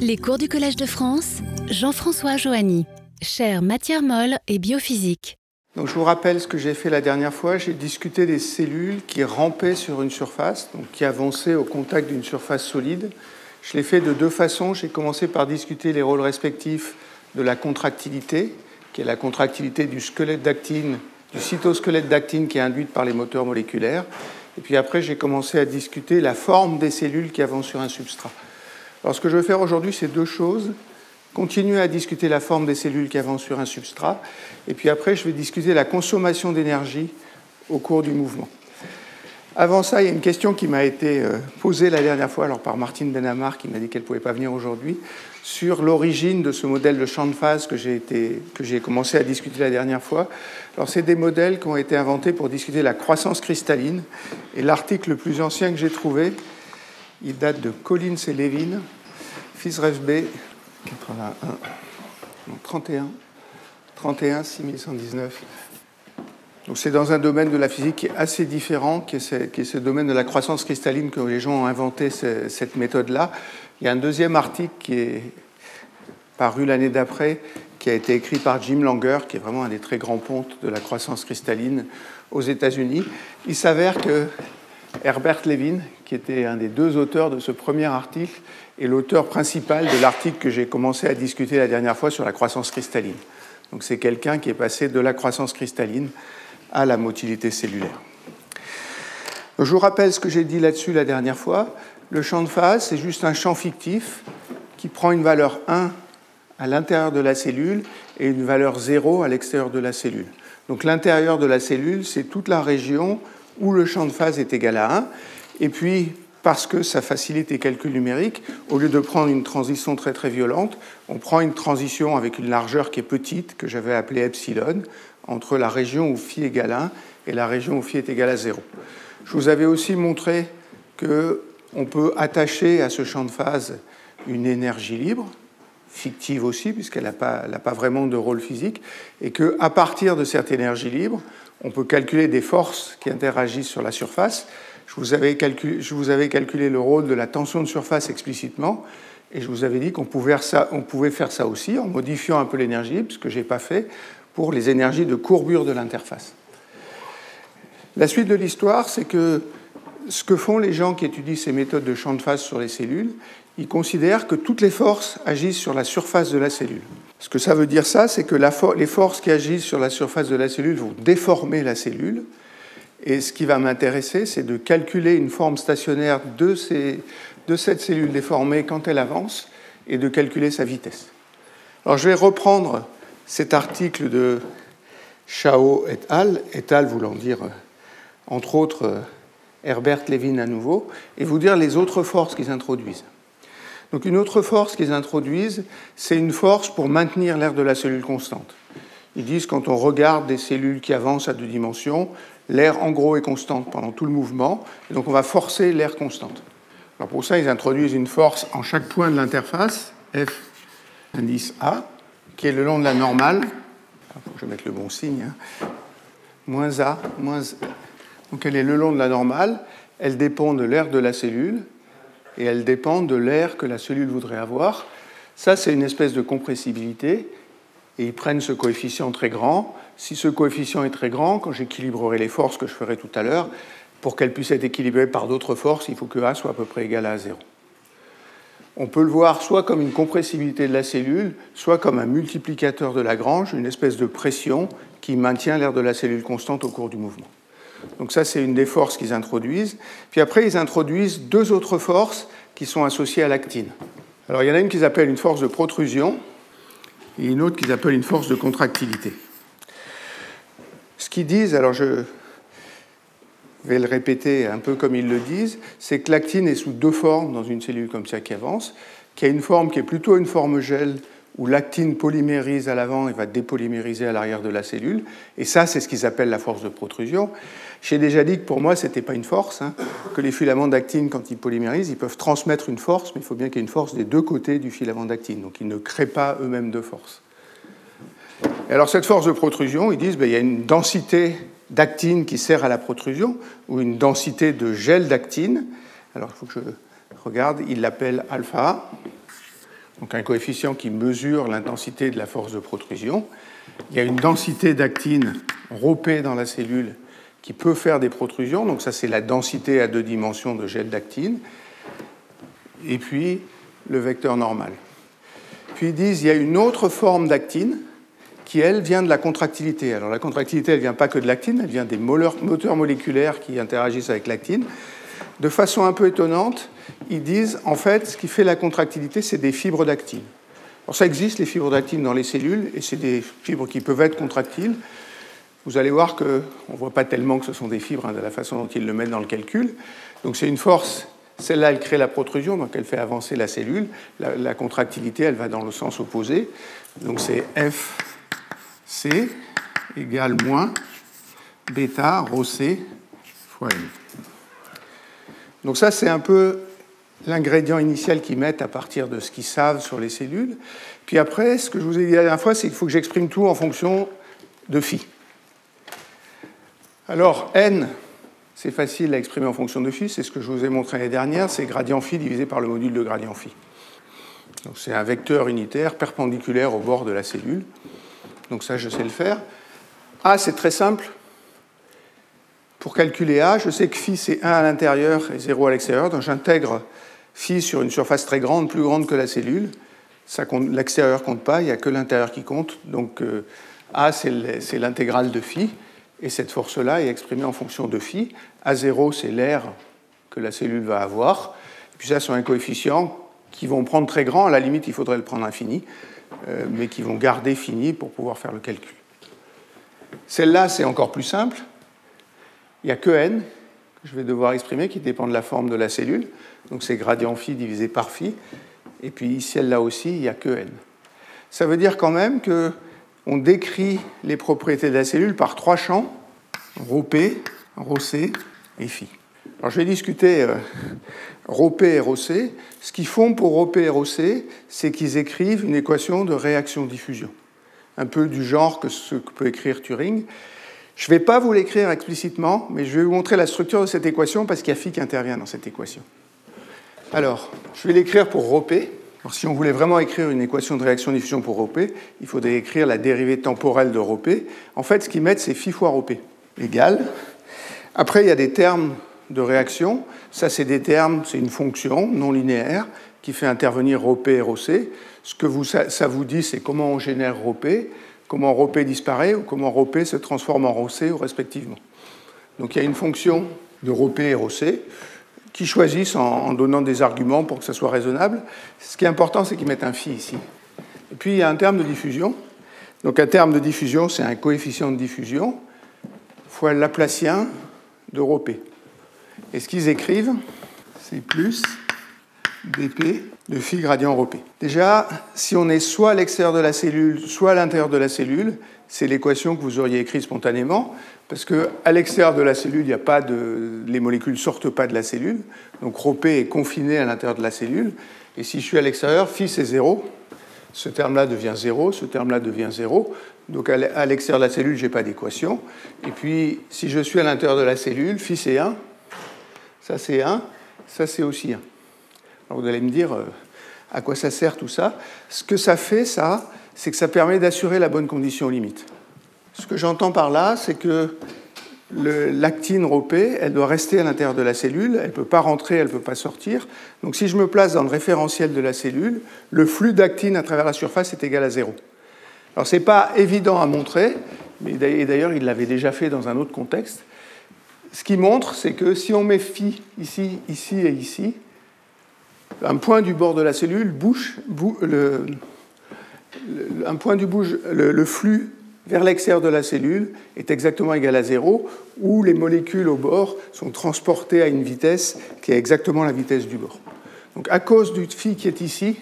Les cours du Collège de France, Jean-François Joanny, chaire matière molle et biophysique. Donc je vous rappelle ce que j'ai fait la dernière fois. J'ai discuté des cellules qui rampaient sur une surface, donc qui avançaient au contact d'une surface solide. Je l'ai fait de deux façons. J'ai commencé par discuter les rôles respectifs de la contractilité, qui est la contractilité du squelette d'actine, du cytosquelette d'actine qui est induite par les moteurs moléculaires. Et puis après, j'ai commencé à discuter la forme des cellules qui avancent sur un substrat. Alors ce que je vais faire aujourd'hui, c'est deux choses. Continuer à discuter la forme des cellules qui avancent sur un substrat, et puis après, je vais discuter la consommation d'énergie au cours du mouvement. Avant ça, il y a une question qui m'a été euh, posée la dernière fois alors par Martine Benamar, qui m'a dit qu'elle ne pouvait pas venir aujourd'hui, sur l'origine de ce modèle de champ de phase que j'ai commencé à discuter la dernière fois. Alors, c'est des modèles qui ont été inventés pour discuter la croissance cristalline. Et l'article le plus ancien que j'ai trouvé, il date de Collins et Levin, fils B, 81, 31, 31, 6119. Donc c'est dans un domaine de la physique qui est assez différent, qui est, ce, qui est ce domaine de la croissance cristalline que les gens ont inventé cette méthode-là. Il y a un deuxième article qui est paru l'année d'après, qui a été écrit par Jim Langer, qui est vraiment un des très grands pontes de la croissance cristalline aux États-Unis. Il s'avère que Herbert Levin, qui était un des deux auteurs de ce premier article, est l'auteur principal de l'article que j'ai commencé à discuter la dernière fois sur la croissance cristalline. Donc c'est quelqu'un qui est passé de la croissance cristalline à la motilité cellulaire. je vous rappelle ce que j'ai dit là-dessus la dernière fois. Le champ de phase, c'est juste un champ fictif qui prend une valeur 1 à l'intérieur de la cellule et une valeur 0 à l'extérieur de la cellule. Donc l'intérieur de la cellule, c'est toute la région où le champ de phase est égal à 1. Et puis, parce que ça facilite les calculs numériques, au lieu de prendre une transition très très violente, on prend une transition avec une largeur qui est petite, que j'avais appelée epsilon, entre la région où phi égale 1 et la région où phi est égal à 0. Je vous avais aussi montré qu'on peut attacher à ce champ de phase une énergie libre, fictive aussi, puisqu'elle n'a pas, pas, vraiment de rôle physique, et qu'à partir de cette énergie libre, on peut calculer des forces qui interagissent sur la surface. Je vous, avais calculé, le rôle de la tension de surface explicitement, et je vous avais dit qu'on pouvait, pouvait, faire ça aussi en modifiant un peu l'énergie, ce que je n'ai pas fait, pour les énergies de courbure de l'interface. La suite de l'histoire, c'est que ce que font les gens qui étudient ces méthodes de champ de phase sur les cellules, ils considèrent que toutes les forces agissent sur la surface de la cellule. Ce que ça veut dire, ça, c'est que les forces qui agissent sur la surface de la cellule vont déformer la cellule. Et ce qui va m'intéresser, c'est de calculer une forme stationnaire de, cette cellule déformée quand elle avance et de calculer sa vitesse. Alors je vais reprendre cet article de Chao et al., et al. voulant dire, entre autres, Herbert Levin à nouveau, et vous dire les autres forces qu'ils introduisent. Donc une autre force qu'ils introduisent, c'est une force pour maintenir l'air de la cellule constante. Ils disent quand on regarde des cellules qui avancent à deux dimensions, l'air en gros est constante pendant tout le mouvement, donc on va forcer l'air constante. Alors pour ça, ils introduisent une force en chaque point de l'interface, F indice A, qui est le long de la normale. je vais mettre le bon signe. Hein. Moins A, moins. Donc elle est le long de la normale, elle dépend de l'air de la cellule, et elles dépendent de l'air que la cellule voudrait avoir. Ça, c'est une espèce de compressibilité, et ils prennent ce coefficient très grand. Si ce coefficient est très grand, quand j'équilibrerai les forces que je ferai tout à l'heure, pour qu'elles puissent être équilibrées par d'autres forces, il faut que A soit à peu près égal à 0. On peut le voir soit comme une compressibilité de la cellule, soit comme un multiplicateur de Lagrange, une espèce de pression qui maintient l'air de la cellule constante au cours du mouvement. Donc ça, c'est une des forces qu'ils introduisent. Puis après, ils introduisent deux autres forces qui sont associées à l'actine. Alors il y en a une qu'ils appellent une force de protrusion et une autre qu'ils appellent une force de contractilité. Disent, alors je vais le répéter un peu comme ils le disent, c'est que l'actine est sous deux formes dans une cellule comme ça qui avance, qui a une forme qui est plutôt une forme gel où l'actine polymérise à l'avant et va dépolymériser à l'arrière de la cellule. Et ça, c'est ce qu'ils appellent la force de protrusion. J'ai déjà dit que pour moi, ce n'était pas une force, hein, que les filaments d'actine, quand ils polymérisent, ils peuvent transmettre une force, mais il faut bien qu'il y ait une force des deux côtés du filament d'actine. Donc ils ne créent pas eux-mêmes de force. Alors cette force de protrusion, ils disent qu'il ben, y a une densité d'actine qui sert à la protrusion, ou une densité de gel d'actine. Alors il faut que je regarde, ils l'appellent alpha. donc un coefficient qui mesure l'intensité de la force de protrusion. Il y a une densité d'actine ρP dans la cellule qui peut faire des protrusions, donc ça c'est la densité à deux dimensions de gel d'actine, et puis le vecteur normal. Puis ils disent il y a une autre forme d'actine qui, elle, vient de la contractilité. Alors la contractilité, elle ne vient pas que de l'actine, elle vient des moteurs moléculaires qui interagissent avec l'actine. De façon un peu étonnante, ils disent, en fait, ce qui fait la contractilité, c'est des fibres d'actine. Alors ça existe, les fibres d'actine dans les cellules, et c'est des fibres qui peuvent être contractiles. Vous allez voir qu'on ne voit pas tellement que ce sont des fibres hein, de la façon dont ils le mettent dans le calcul. Donc c'est une force, celle-là, elle crée la protrusion, donc elle fait avancer la cellule. La, la contractilité, elle va dans le sens opposé. Donc c'est F C égale moins bêta rho C fois M. Donc ça, c'est un peu l'ingrédient initial qu'ils mettent à partir de ce qu'ils savent sur les cellules. Puis après, ce que je vous ai dit la dernière fois, c'est qu'il faut que j'exprime tout en fonction de phi. Alors, n, c'est facile à exprimer en fonction de phi, c'est ce que je vous ai montré l'année dernière, c'est gradient phi divisé par le module de gradient phi. Donc c'est un vecteur unitaire perpendiculaire au bord de la cellule. Donc ça, je sais le faire. A, c'est très simple. Pour calculer A, je sais que phi, c'est 1 à l'intérieur et 0 à l'extérieur. Donc j'intègre phi sur une surface très grande, plus grande que la cellule. L'extérieur compte pas, il n'y a que l'intérieur qui compte. Donc euh, A, c'est l'intégrale de phi. Et cette force-là est exprimée en fonction de phi. A0, c'est l'air que la cellule va avoir. Et puis ça, sont un coefficient qui vont prendre très grand. À la limite, il faudrait le prendre infini. Euh, mais qui vont garder fini pour pouvoir faire le calcul. Celle-là, c'est encore plus simple. Il n'y a que n que je vais devoir exprimer qui dépend de la forme de la cellule. Donc c'est gradient phi divisé par phi. Et puis celle-là aussi, il n'y a que n. Ça veut dire quand même qu'on décrit les propriétés de la cellule par trois champs, ρP, ρC et phi. Alors je vais discuter euh, et Rosset. Ce qu'ils font pour Ropé et Rosset, c'est qu'ils écrivent une équation de réaction-diffusion, un peu du genre que ce que peut écrire Turing. Je ne vais pas vous l'écrire explicitement, mais je vais vous montrer la structure de cette équation parce qu'il y a phi qui intervient dans cette équation. Alors, je vais l'écrire pour Ropé. Alors, si on voulait vraiment écrire une équation de réaction-diffusion pour Ropé, il faudrait écrire la dérivée temporelle de Ropé. En fait, ce qu'ils mettent, c'est phi fois Ropé égale. Après, il y a des termes de réaction. Ça, c'est des termes, c'est une fonction non linéaire qui fait intervenir ρP et ρC. Ce que vous, ça, vous dit, c'est comment on génère ρP, comment ρP disparaît ou comment ρP se transforme en ρC respectivement. Donc il y a une fonction de ρP et ρC qui choisissent en, donnant des arguments pour que ça soit raisonnable. Ce qui est important, c'est qu'ils mettent un phi ici. Et puis il y a un terme de diffusion. Donc un terme de diffusion, c'est un coefficient de diffusion fois le Laplacien de ρP. Et ce qu'ils écrivent, c'est plus dp de phi gradient ρp. Déjà, si on est soit à l'extérieur de la cellule, soit à l'intérieur de la cellule, c'est l'équation que vous auriez écrite spontanément, parce qu'à l'extérieur de la cellule, a pas de, les molécules ne sortent pas de la cellule, donc ρp est confiné à l'intérieur de la cellule, et si je suis à l'extérieur, phi c'est 0, ce terme-là devient 0, ce terme-là devient 0, donc à l'extérieur de la cellule, je n'ai pas d'équation, et puis si je suis à l'intérieur de la cellule, phi c'est 1, ça c'est 1, ça c'est aussi 1. Alors vous allez me dire euh, à quoi ça sert tout ça? Ce que ça fait, ça, c'est que ça permet d'assurer la bonne condition limite. Ce que j'entends par là, c'est que l'actine ropée, elle doit rester à l'intérieur de la cellule, elle ne peut pas rentrer, elle ne peut pas sortir. Donc si je me place dans le référentiel de la cellule, le flux d'actine à travers la surface est égal à zéro. Alors ce n'est pas évident à montrer, mais d'ailleurs il l'avait déjà fait dans un autre contexte, ce qui montre, c'est que si on met phi ici, ici et ici, un point du bord de la cellule bouge, le, un point du bouge, le, flux vers l'extérieur de la cellule est exactement égal à zéro, où les molécules au bord sont transportées à une vitesse qui est exactement la vitesse du bord. Donc à cause du phi qui est ici,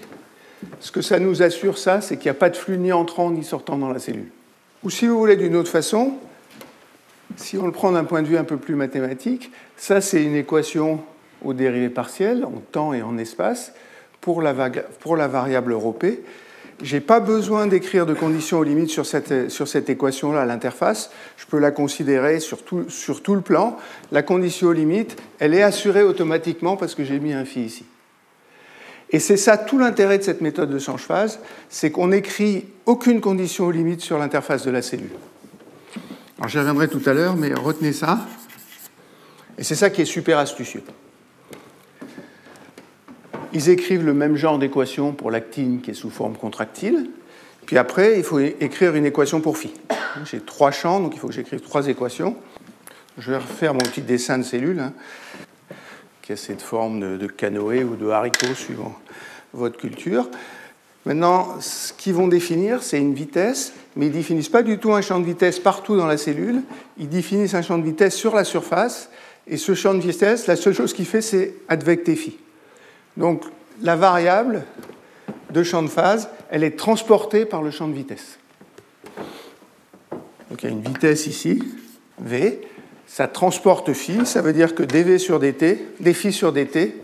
ce que ça nous assure, ça, c'est qu'il n'y a pas de flux ni entrant ni sortant dans la cellule. Ou si vous voulez d'une autre façon, si on le prend d'un point de vue un peu plus mathématique, ça c'est une équation aux dérivées partielles en temps et en espace pour la, variable ρp. Je n'ai pas besoin d'écrire de conditions aux limites sur cette, équation-là à l'interface. Je peux la considérer sur tout, sur tout, le plan. La condition aux limites, elle est assurée automatiquement parce que j'ai mis un phi ici. Et c'est ça tout l'intérêt de cette méthode de change phase, c'est qu'on n'écrit aucune condition aux limites sur l'interface de la cellule. Alors j'y reviendrai tout à l'heure, mais retenez ça. Et c'est ça qui est super astucieux. Ils écrivent le même genre d'équation pour l'actine qui est sous forme contractile. Puis après, il faut écrire une équation pour phi. J'ai trois champs, donc il faut que j'écrive trois équations. Je vais refaire mon petit dessin de cellule, hein, qui a cette forme de, de, canoë ou de haricot suivant votre culture. Maintenant, ce qu'ils vont définir, c'est une vitesse, mais ils ne définissent pas du tout un champ de vitesse partout dans la cellule. Ils définissent un champ de vitesse sur la surface. Et ce champ de vitesse, la seule chose qu'il fait, c'est advecter phi. Donc la variable de champ de phase, elle est transportée par le champ de vitesse. Donc il y a une vitesse ici, v, ça transporte phi, ça veut dire que dv sur dt, dφ sur dt,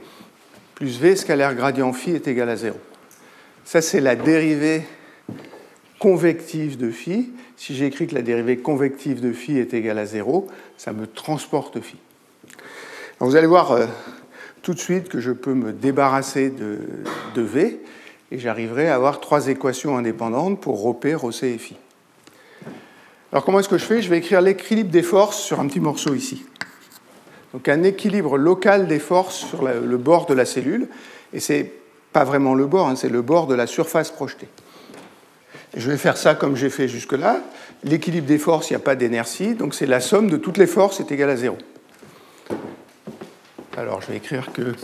plus v scalaire gradient phi est égal à 0. Ça, c'est la dérivée convective de phi. Si j'écris que la dérivée convective de phi est égale à 0, ça me transporte phi. Vous allez voir euh, tout de suite que je peux me débarrasser de, de v et j'arriverai à avoir trois équations indépendantes pour ρ, ρc et phi. Alors comment est-ce que je fais? Je vais écrire l'équilibre des forces sur un petit morceau ici. Donc un équilibre local des forces sur le bord de la cellule, et c'est pas vraiment le bord, hein, c'est le bord de la surface projetée. je vais faire ça comme j'ai fait jusque-là. L'équilibre des forces, il n'y a pas d'inertie, donc c'est la somme de toutes les forces est égale à 0. Alors je vais écrire que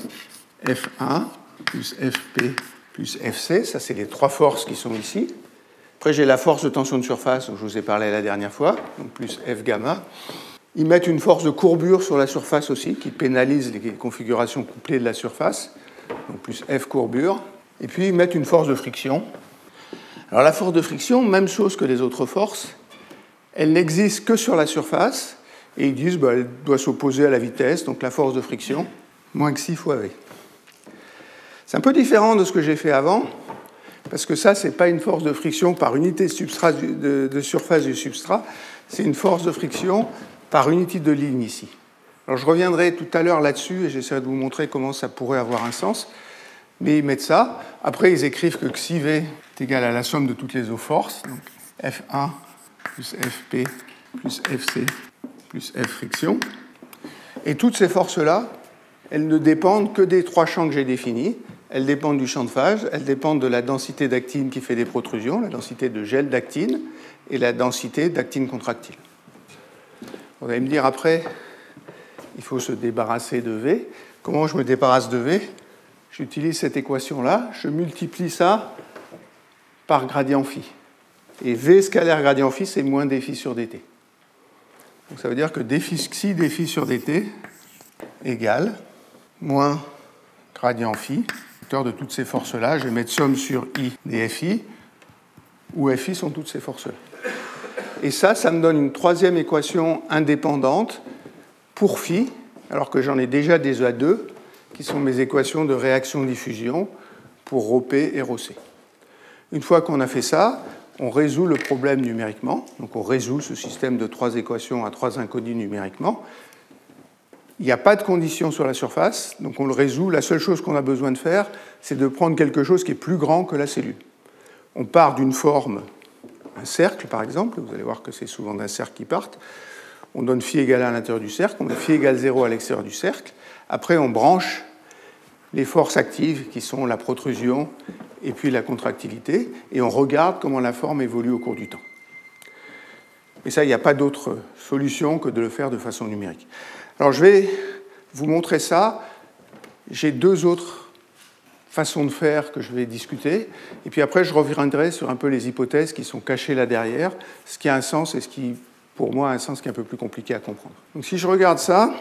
F1 plus Fp plus Fc, ça c'est les trois forces qui sont ici. Après j'ai la force de tension de surface dont je vous ai parlé la dernière fois, donc plus F gamma. Ils mettent une force de courbure sur la surface aussi, qui pénalise les configurations couplées de la surface, donc plus F courbure. Et puis mettent une force de friction. Alors la force de friction, même chose que les autres forces, elle n'existe que sur la surface, et ils disent qu'elle bah, doit s'opposer à la vitesse, donc la force de friction, moins que 6 fois V. C'est un peu différent de ce que j'ai fait avant, parce que ça, ce n'est pas une force de friction par unité de surface du substrat, c'est une force de friction par unité de ligne ici. Je reviendrai tout à l'heure là-dessus et j'essaierai de vous montrer comment ça pourrait avoir un sens. Mais ils mettent ça. Après, ils écrivent que xi est égal à la somme de toutes les eaux forces, donc F1 plus Fp plus Fc plus F friction. Et toutes ces forces-là, elles ne dépendent que des trois champs que j'ai définis. Elles dépendent du champ de phase, elles dépendent de la densité d'actine qui fait des protrusions, la densité de gel d'actine et la densité d'actine contractile. Vous allez me dire après, il faut se débarrasser de V. Comment je me débarrasse de V? J'utilise cette équation-là, je multiplie ça par gradient phi. Et V scalaire gradient phi, c'est moins dphi sur dt. Donc ça veut dire que dphi xi sur dt égale moins gradient phi, vecteur de toutes ces forces-là. Je vais mettre somme sur i des fi, où fi sont toutes ces forces-là. Et ça, ça me donne une troisième équation indépendante pour phi, alors que j'en ai déjà des A2, qui sont mes équations de réaction-diffusion pour ρP et ρC. Une fois qu'on a fait ça, on résout le problème numériquement. Donc on résout ce système de trois équations à trois inconnus numériquement. Il n'y a pas de condition sur la surface, donc on le résout. La seule chose qu'on a besoin de faire, c'est de prendre quelque chose qui est plus grand que la cellule. On part d'une forme, un cercle par exemple, vous allez voir que c'est souvent d'un cercle qui partent. On donne phi égale à l'intérieur du cercle, on met phi égale 0 à l'extérieur du cercle. Après, on branche les forces actives qui sont la protrusion et puis la contractilité, et on regarde comment la forme évolue au cours du temps. Et ça, il n'y a pas d'autre solution que de le faire de façon numérique. Alors je vais vous montrer ça. J'ai deux autres façons de faire que je vais discuter, et puis après je reviendrai sur un peu les hypothèses qui sont cachées là derrière, ce qui a un sens et ce qui, pour moi, un sens qui est un peu plus compliqué à comprendre. Donc si je regarde ça,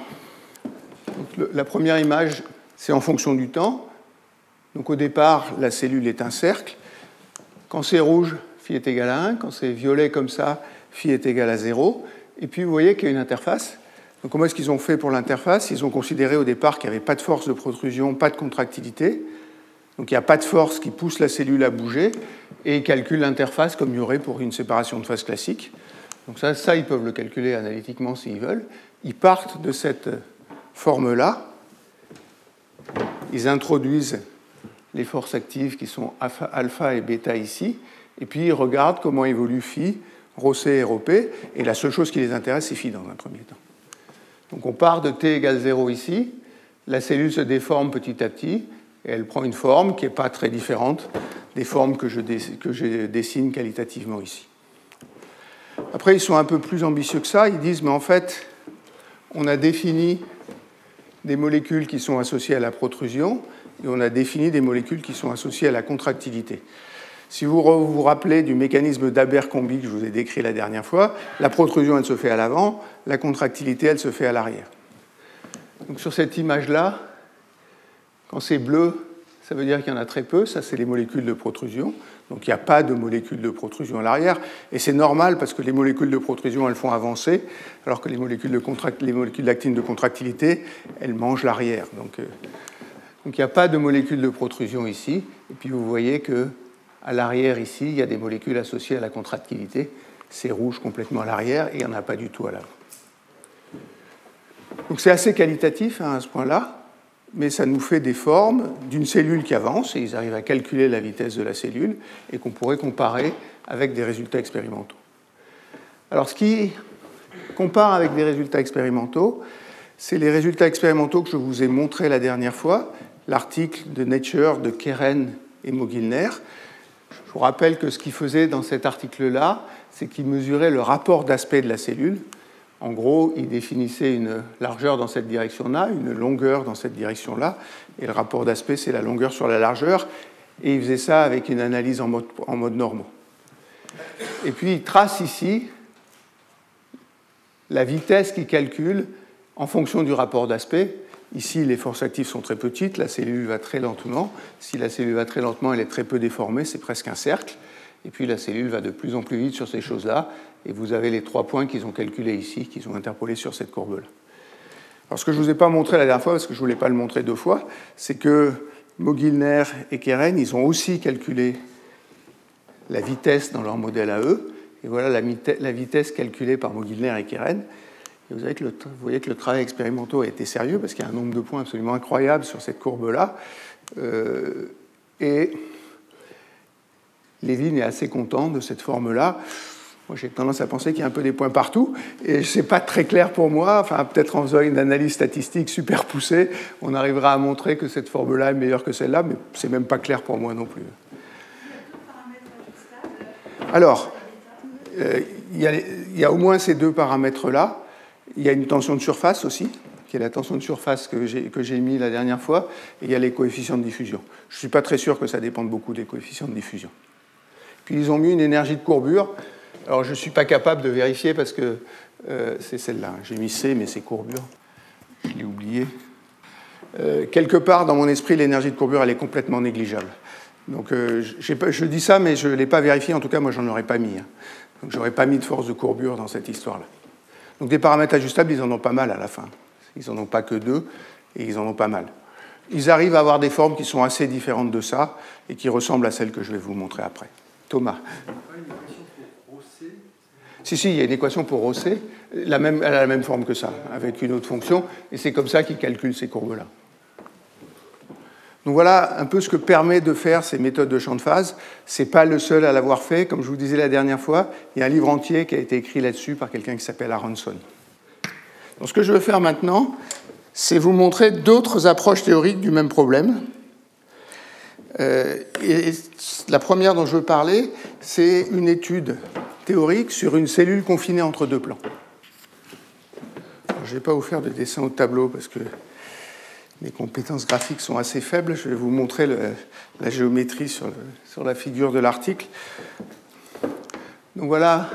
la première image, c'est en fonction du temps. Donc au départ, la cellule est un cercle. Quand c'est rouge, phi est égal à 1. Quand c'est violet comme ça, phi est égal à 0. Et puis vous voyez qu'il y a une interface. Donc comment est-ce qu'ils ont fait pour l'interface? Ils ont considéré au départ qu'il n'y avait pas de force de protrusion, pas de contractilité. Donc il n'y a pas de force qui pousse la cellule à bouger. Et ils calculent l'interface comme il y aurait pour une séparation de phase classique. Donc ça, ils peuvent le calculer analytiquement s'ils veulent. Ils partent de cette forme-là. Ils introduisent les forces actives qui sont alpha et bêta ici, et puis ils regardent comment évolue phi, rho c et rho p, et la seule chose qui les intéresse, c'est phi dans un premier temps. Donc on part de t égale 0 ici, la cellule se déforme petit à petit, et elle prend une forme qui n'est pas très différente des formes que je dessine qualitativement ici. Après, ils sont un peu plus ambitieux que ça, ils disent, mais en fait, on a défini des molécules qui sont associées à la protrusion, et on a défini des molécules qui sont associées à la contractilité. Si vous vous rappelez du mécanisme d'Abercrombie que je vous ai décrit la dernière fois, la protrusion, elle se fait à l'avant, la contractilité, elle se fait à l'arrière. Donc sur cette image-là, quand c'est bleu, ça veut dire qu'il y en a très peu, ça c'est les molécules de protrusion. Donc il n'y a pas de molécules de protrusion à l'arrière, et c'est normal parce que les molécules de protrusion, elles font avancer, alors que les molécules, de de contractilité, elles mangent l'arrière. Donc, euh, donc il n'y a pas de molécules de protrusion ici, et puis vous voyez que à l'arrière, ici, il y a des molécules associées à la contractilité. C'est rouge complètement à l'arrière et il n'y en a pas du tout à l'avant. Donc c'est assez qualitatif hein, à ce point-là, mais ça nous fait des formes d'une cellule qui avance, et ils arrivent à calculer la vitesse de la cellule, et qu'on pourrait comparer avec des résultats expérimentaux. Alors ce qui compare avec des résultats expérimentaux, c'est les résultats expérimentaux que je vous ai montrés la dernière fois, l'article de Nature de Keren et Mogilner, je vous rappelle que ce qu'il faisait dans cet article-là, c'est qu'il mesurait le rapport d'aspect de la cellule. En gros, il définissait une largeur dans cette direction-là, une longueur dans cette direction-là, et le rapport d'aspect, c'est la longueur sur la largeur, et il faisait ça avec une analyse en mode, en normaux. Et puis il trace ici la vitesse qu'il calcule en fonction du rapport d'aspect, Ici, les forces actives sont très petites, la cellule va très lentement. Si la cellule va très lentement, elle est très peu déformée, c'est presque un cercle. Et puis la cellule va de plus en plus vite sur ces choses-là. Et vous avez les trois points qu'ils ont calculés ici, qu'ils ont interpolés sur cette courbe-là. Alors ce que je ne vous ai pas montré la dernière fois, parce que je ne voulais pas le montrer deux fois, c'est que Mogilner et Keren, ils ont aussi calculé la vitesse dans leur modèle à eux. Et voilà la vitesse calculée par Mogilner et Keren vous, que le, voyez que le travail expérimental a été sérieux parce qu'il y a un nombre de points absolument incroyable sur cette courbe-là. Euh, et Lévin est assez content de cette forme-là. Moi, j'ai tendance à penser qu'il y a un peu des points partout, et ce n'est pas très clair pour moi. Enfin, peut-être en faisant une analyse statistique super poussée, on arrivera à montrer que cette forme-là est meilleure que celle-là, mais c'est même pas clair pour moi non plus. Alors, euh, il y, a au moins ces deux paramètres-là. Il y a une tension de surface aussi, qui est la tension de surface que j'ai mis la dernière fois, et il y a les coefficients de diffusion. Je ne suis pas très sûr que ça dépende beaucoup des coefficients de diffusion. Puis ils ont mis une énergie de courbure. Alors je ne suis pas capable de vérifier parce que euh, c'est celle-là. J'ai mis C, mais c'est courbure. Je l'ai oublié. Euh, quelque part dans mon esprit, l'énergie de courbure, elle est complètement négligeable. Donc euh, je dis ça, mais je ne l'ai pas vérifié. En tout cas, moi, j'en aurais pas mis. Hein. Donc j'aurais pas mis de force de courbure dans cette histoire-là. Donc des paramètres ajustables, ils en ont pas mal à la fin. Ils n'en ont pas que deux, et ils en ont pas mal. Ils arrivent à avoir des formes qui sont assez différentes de ça, et qui ressemblent à celles que je vais vous montrer après. Thomas. Si, si, il y a une équation pour Rosset, la même, elle a la même forme que ça, avec une autre fonction, et c'est comme ça qu'il calcule ces courbes-là. Donc voilà un peu ce que permet de faire ces méthodes de champ de phase. Ce n'est pas le seul à l'avoir fait. Comme je vous disais la dernière fois, il y a un livre entier qui a été écrit là-dessus par quelqu'un qui s'appelle Aronson. Donc ce que je veux faire maintenant, c'est vous montrer d'autres approches théoriques du même problème. Euh, la première dont je veux parler, c'est une étude théorique sur une cellule confinée entre deux plans. je ne vais pas vous faire de dessin au tableau parce que mes compétences graphiques sont assez faibles. Je vais vous montrer la géométrie sur, sur, la figure de l'article. Donc voilà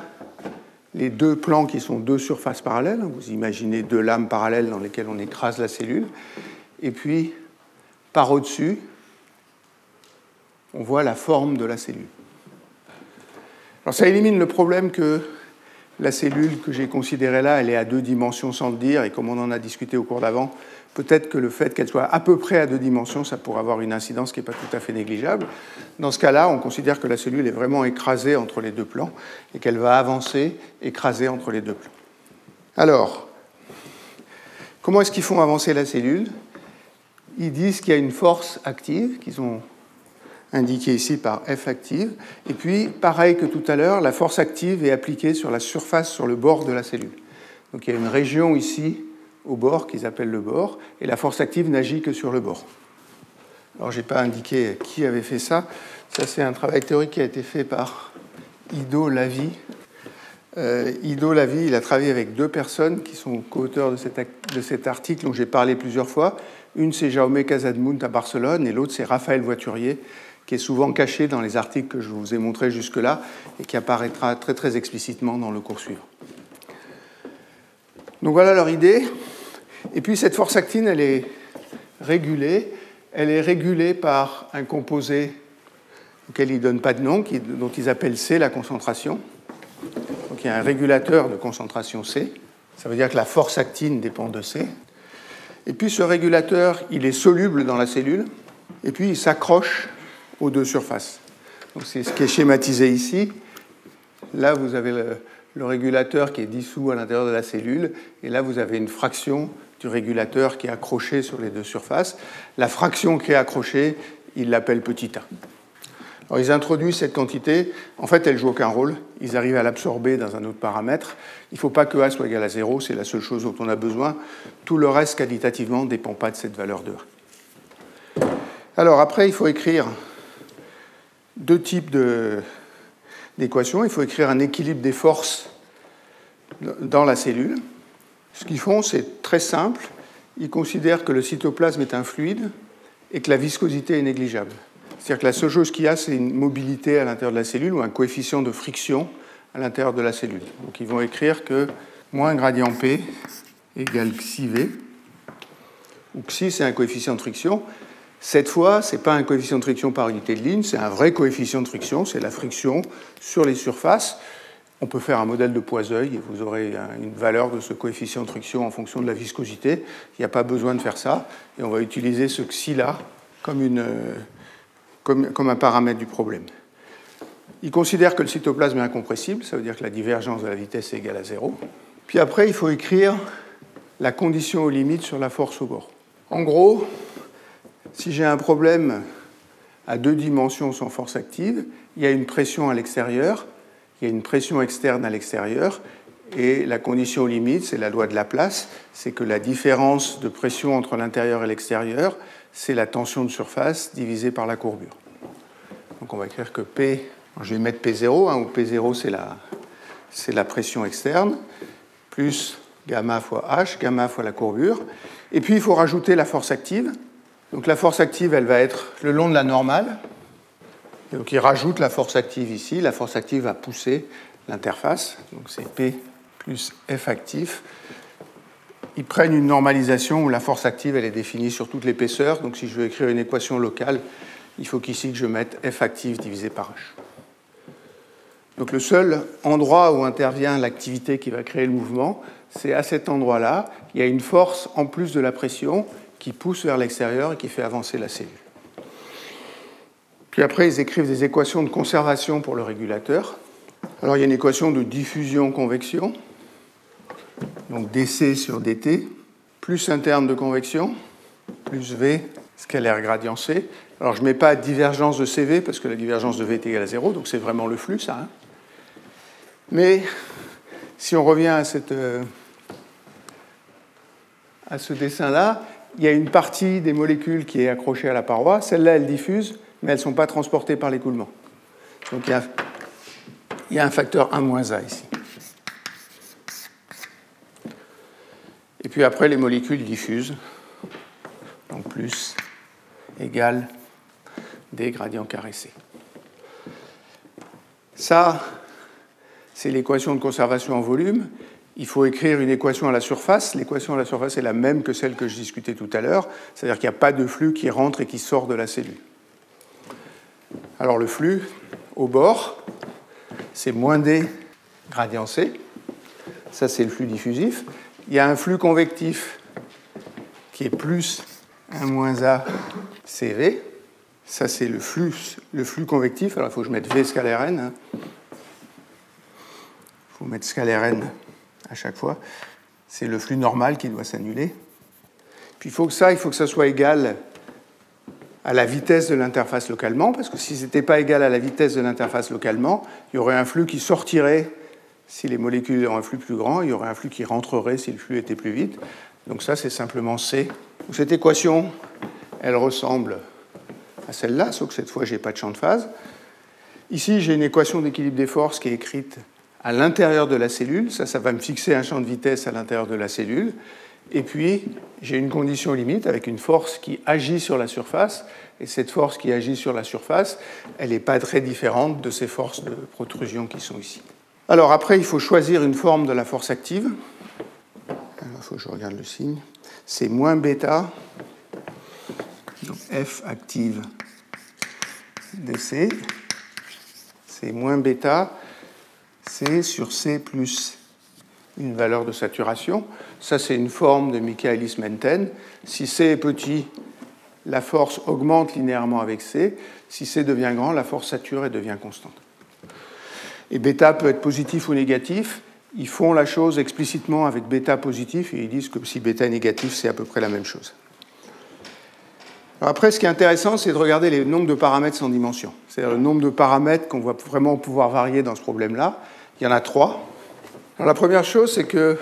les deux plans qui sont deux surfaces parallèles. Vous imaginez deux lames parallèles dans lesquelles on écrase la cellule. Et puis, par au-dessus, on voit la forme de la cellule. Alors ça élimine le problème que la cellule que j'ai considérée là, elle est à deux dimensions sans le dire, et comme on en a discuté au cours d'avant, peut-être que le fait qu'elle soit à peu près à deux dimensions, ça pourrait avoir une incidence qui n'est pas tout à fait négligeable. Dans ce cas-là, on considère que la cellule est vraiment écrasée entre les deux plans et qu'elle va avancer écrasée entre les deux plans. Alors, comment est-ce qu'ils font avancer la cellule? Ils disent qu'il y a une force active qu'ils ont indiquée ici par F active. Et puis, pareil que tout à l'heure, la force active est appliquée sur la surface, sur le bord de la cellule. Donc il y a une région ici au bord qu'ils appellent le bord, et la force active n'agit que sur le bord. Alors je n'ai pas indiqué qui avait fait ça. Ça c'est un travail théorique qui a été fait par Ido Lavi. Euh, Ido Lavi, il a travaillé avec deux personnes qui sont co-auteurs de, cet, article dont j'ai parlé plusieurs fois. Une c'est Jaume Casadmunt à Barcelone et l'autre c'est Raphaël Voiturier qui est souvent caché dans les articles que je vous ai montrés jusque-là et qui apparaîtra très très explicitement dans le cours suivant. Donc voilà leur idée. Et puis cette force actine, elle est régulée. Elle est régulée par un composé auquel ils ne donnent pas de nom, dont ils appellent C la concentration. Donc il y a un régulateur de concentration C. Ça veut dire que la force actine dépend de C. Et puis ce régulateur, il est soluble dans la cellule. Et puis il s'accroche aux deux surfaces. Donc c'est ce qui est schématisé ici. Là, vous avez le, régulateur qui est dissous à l'intérieur de la cellule, et là vous avez une fraction du régulateur qui est accroché sur les deux surfaces. La fraction qui est accrochée, ils l'appellent petit a. Ils introduisent cette quantité, en fait elle joue aucun rôle, ils arrivent à l'absorber dans un autre paramètre. Il ne faut pas que a soit égal à 0, c'est la seule chose dont on a besoin. Tout le reste qualitativement ne dépend pas de cette valeur de a. Alors après il faut écrire deux types de, d'équation, il faut écrire un équilibre des forces dans la cellule. Ce qu'ils font, c'est très simple. Ils considèrent que le cytoplasme est un fluide et que la viscosité est négligeable. C'est-à-dire que la seule chose qu'il y a, c'est une mobilité à l'intérieur de la cellule ou un coefficient de friction à l'intérieur de la cellule. Donc ils vont écrire que moins gradient P égale xi V, où xi c'est un coefficient de friction, cette fois, ce n'est pas un coefficient de friction par unité de ligne, c'est un vrai coefficient de friction, c'est la friction sur les surfaces. On peut faire un modèle de Poiseuil et vous aurez une valeur de ce coefficient de friction en fonction de la viscosité. Il n'y a pas besoin de faire ça. Et on va utiliser ce xi-là comme, comme un paramètre du problème. Il considère que le cytoplasme est incompressible, ça veut dire que la divergence de la vitesse est égale à zéro. Puis après, il faut écrire la condition aux limites sur la force au bord. En gros, si j'ai un problème à deux dimensions sans force active, il y a une pression à l'extérieur, il y a une pression externe à l'extérieur, et la condition limite, c'est la loi de Laplace, c'est que la différence de pression entre l'intérieur et l'extérieur, c'est la tension de surface divisée par la courbure. Donc on va écrire que P, je vais mettre P0, hein, où P0 c'est la, c'est la pression externe, plus gamma fois H, gamma fois la courbure. Et puis il faut rajouter la force active, donc la force active, elle va être le long de la normale. donc il rajoute la force active ici. La force active va pousser l'interface. Donc c'est P plus F actif. Ils prennent une normalisation où la force active elle est définie sur toute l'épaisseur. Donc si je veux écrire une équation locale, il faut qu'ici que je mette F active divisé par H. Donc le seul endroit où intervient l'activité qui va créer le mouvement, c'est à cet endroit-là. Il y a une force en plus de la pression qui pousse vers l'extérieur et qui fait avancer la cellule. Puis après, ils écrivent des équations de conservation pour le régulateur. Alors il y a une équation de diffusion-convection, donc dc sur dt, plus un terme de convection, plus v scalaire gradient c. Alors je ne mets pas divergence de cv parce que la divergence de v est égale à 0, donc c'est vraiment le flux, ça. Hein. Mais si on revient à, euh, à ce dessin-là, il y a une partie des molécules qui est accrochée à la paroi. Celles-là, elles diffusent, mais elles ne sont pas transportées par l'écoulement. Donc il y, a, un facteur 1 A ici. Et puis après, les molécules diffusent. Donc plus égale des gradients carrés C. Ça, c'est l'équation de conservation en volume il faut écrire une équation à la surface. L'équation à la surface est la même que celle que je discutais tout à l'heure, c'est-à-dire qu'il n'y a pas de flux qui rentre et qui sort de la cellule. Alors le flux au bord, c'est moins d gradient C. Ça, c'est le flux diffusif. Il y a un flux convectif qui est plus 1 moins A CV. Ça, c'est le flux, le flux convectif. Alors, il faut que je mette V scalaire n. Il faut mettre scalaire n à chaque fois. C'est le flux normal qui doit s'annuler. Puis il faut que ça, il faut que ça soit égal à la vitesse de l'interface localement, parce que si ce n'était pas égal à la vitesse de l'interface localement, il y aurait un flux qui sortirait si les molécules ont un flux plus grand, il y aurait un flux qui rentrerait si le flux était plus vite. Donc ça, c'est simplement C. Cette équation, elle ressemble à celle-là, sauf que cette fois, je n'ai pas de champ de phase. Ici, j'ai une équation d'équilibre des forces qui est écrite à l'intérieur de la cellule. Ça, ça va me fixer un champ de vitesse à l'intérieur de la cellule. Et puis, j'ai une condition limite avec une force qui agit sur la surface. Et cette force qui agit sur la surface, elle n'est pas très différente de ces forces de protrusion qui sont ici. Alors après, il faut choisir une forme de la force active. il faut que je regarde le signe. C'est moins bêta, donc F active DC. C'est moins bêta, C sur C plus une valeur de saturation. Ça, c'est une forme de Michaelis-Menten. Si C est petit, la force augmente linéairement avec C. Si C devient grand, la force sature et devient constante. Et bêta peut être positif ou négatif. Ils font la chose explicitement avec bêta positif et ils disent que si bêta est négatif, c'est à peu près la même chose. Après, ce qui est intéressant, c'est de regarder les nombres de paramètres sans dimension. C'est-à-dire le nombre de paramètres qu'on va vraiment pouvoir varier dans ce problème-là. Il y en a trois. la première chose, c'est qu'il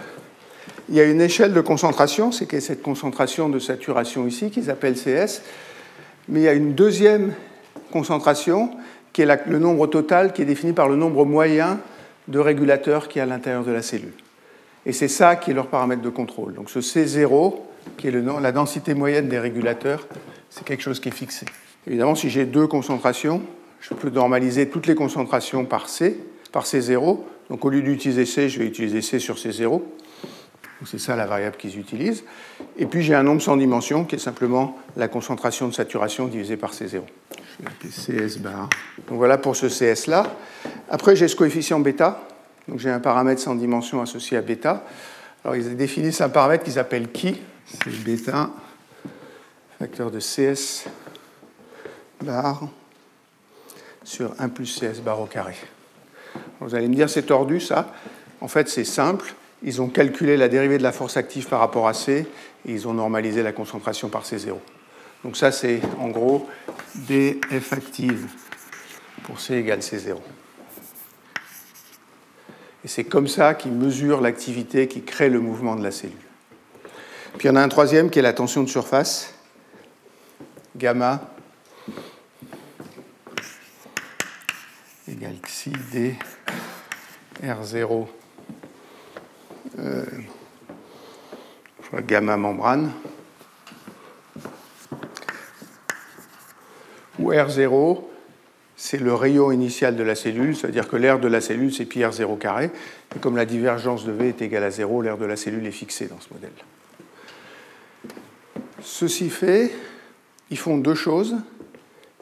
y a une échelle de concentration, c'est cette concentration de saturation ici, qu'ils appellent CS. Mais il y a une deuxième concentration qui est le nombre total qui est défini par le nombre moyen de régulateurs qui est à l'intérieur de la cellule. Et c'est ça qui est leur paramètre de contrôle. Donc ce C0, qui est la densité moyenne des régulateurs, c'est quelque chose qui est fixé. Évidemment, si j'ai deux concentrations, je peux normaliser toutes les concentrations par C, par C0. Donc au lieu d'utiliser C, je vais utiliser C sur C0. C'est ça la variable qu'ils utilisent. Et puis j'ai un nombre sans dimension qui est simplement la concentration de saturation divisée par C0. Je vais CS bar. Donc voilà pour ce CS-là. Après j'ai ce coefficient bêta. Donc j'ai un paramètre sans dimension associé à bêta. Alors ils définissent un paramètre qu'ils appellent qui? C'est bêta, facteur de CS bar sur 1 plus CS bar au carré. Vous allez me dire c'est tordu ça. En fait c'est simple ils ont calculé la dérivée de la force active par rapport à C et ils ont normalisé la concentration par C0. Donc ça, c'est en gros dF active pour C égale C0. Et c'est comme ça qu'ils mesurent l'activité qui crée le mouvement de la cellule. Puis il y en a un troisième qui est la tension de surface, gamma égale xi d R0 euh, gamma membrane, où R0, c'est le rayon initial de la cellule, c'est-à-dire que l'air de la cellule, c'est pi R0 carré, et comme la divergence de V est égale à 0, l'air de la cellule est fixé dans ce modèle. Ceci fait, ils font deux choses.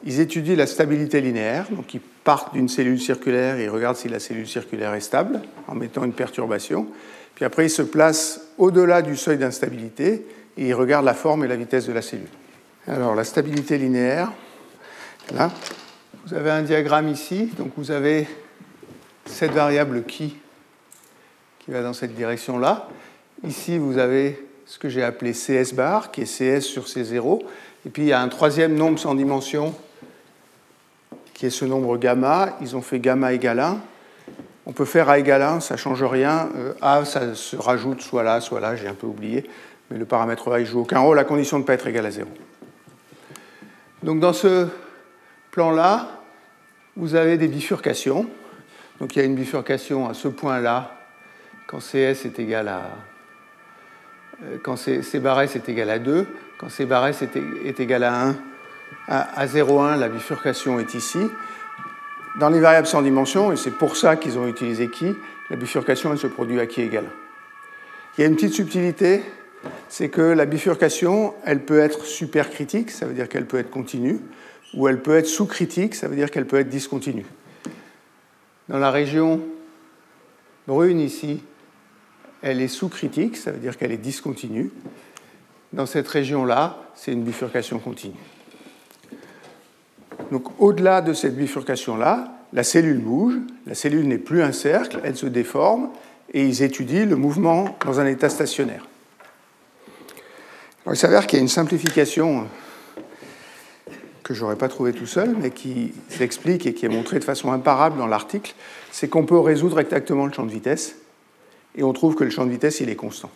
Ils étudient la stabilité linéaire, donc ils partent d'une cellule circulaire et ils regardent si la cellule circulaire est stable en mettant une perturbation. Puis après, il se place au-delà du seuil d'instabilité et il regarde la forme et la vitesse de la cellule. Alors, la stabilité linéaire, là, vous avez un diagramme ici, donc vous avez cette variable qui, qui va dans cette direction-là. Ici, vous avez ce que j'ai appelé CS bar, qui est CS sur C0. Et puis, il y a un troisième nombre sans dimension, qui est ce nombre gamma. Ils ont fait gamma égale 1. On peut faire A égale 1, ça ne change rien. Euh, A, ça se rajoute soit là, soit là, j'ai un peu oublié. Mais le paramètre A, il joue aucun rôle à condition de ne pas être égal à 0. Donc dans ce plan-là, vous avez des bifurcations. Donc il y a une bifurcation à ce point-là, quand CS est égal à. Euh, quand C, S est égal à 2, quand C bar est, égal à 1, à 0,1, la bifurcation est ici. Dans les variables sans dimension, et c'est pour ça qu'ils ont utilisé qui, la bifurcation elle se produit à qui égale. Il y a une petite subtilité, c'est que la bifurcation, elle peut être supercritique, ça veut dire qu'elle peut être continue, ou elle peut être sous-critique, ça veut dire qu'elle peut être discontinue. Dans la région brune ici, elle est sous-critique, ça veut dire qu'elle est discontinue. Dans cette région-là, c'est une bifurcation continue. Donc au-delà de cette bifurcation-là, la cellule bouge, la cellule n'est plus un cercle, elle se déforme, et ils étudient le mouvement dans un état stationnaire. il s'avère qu'il y a une simplification que je n'aurais pas trouvé tout seul, mais qui s'explique et qui est montré de façon imparable dans l'article, c'est qu'on peut résoudre exactement le champ de vitesse, et on trouve que le champ de vitesse, il est constant.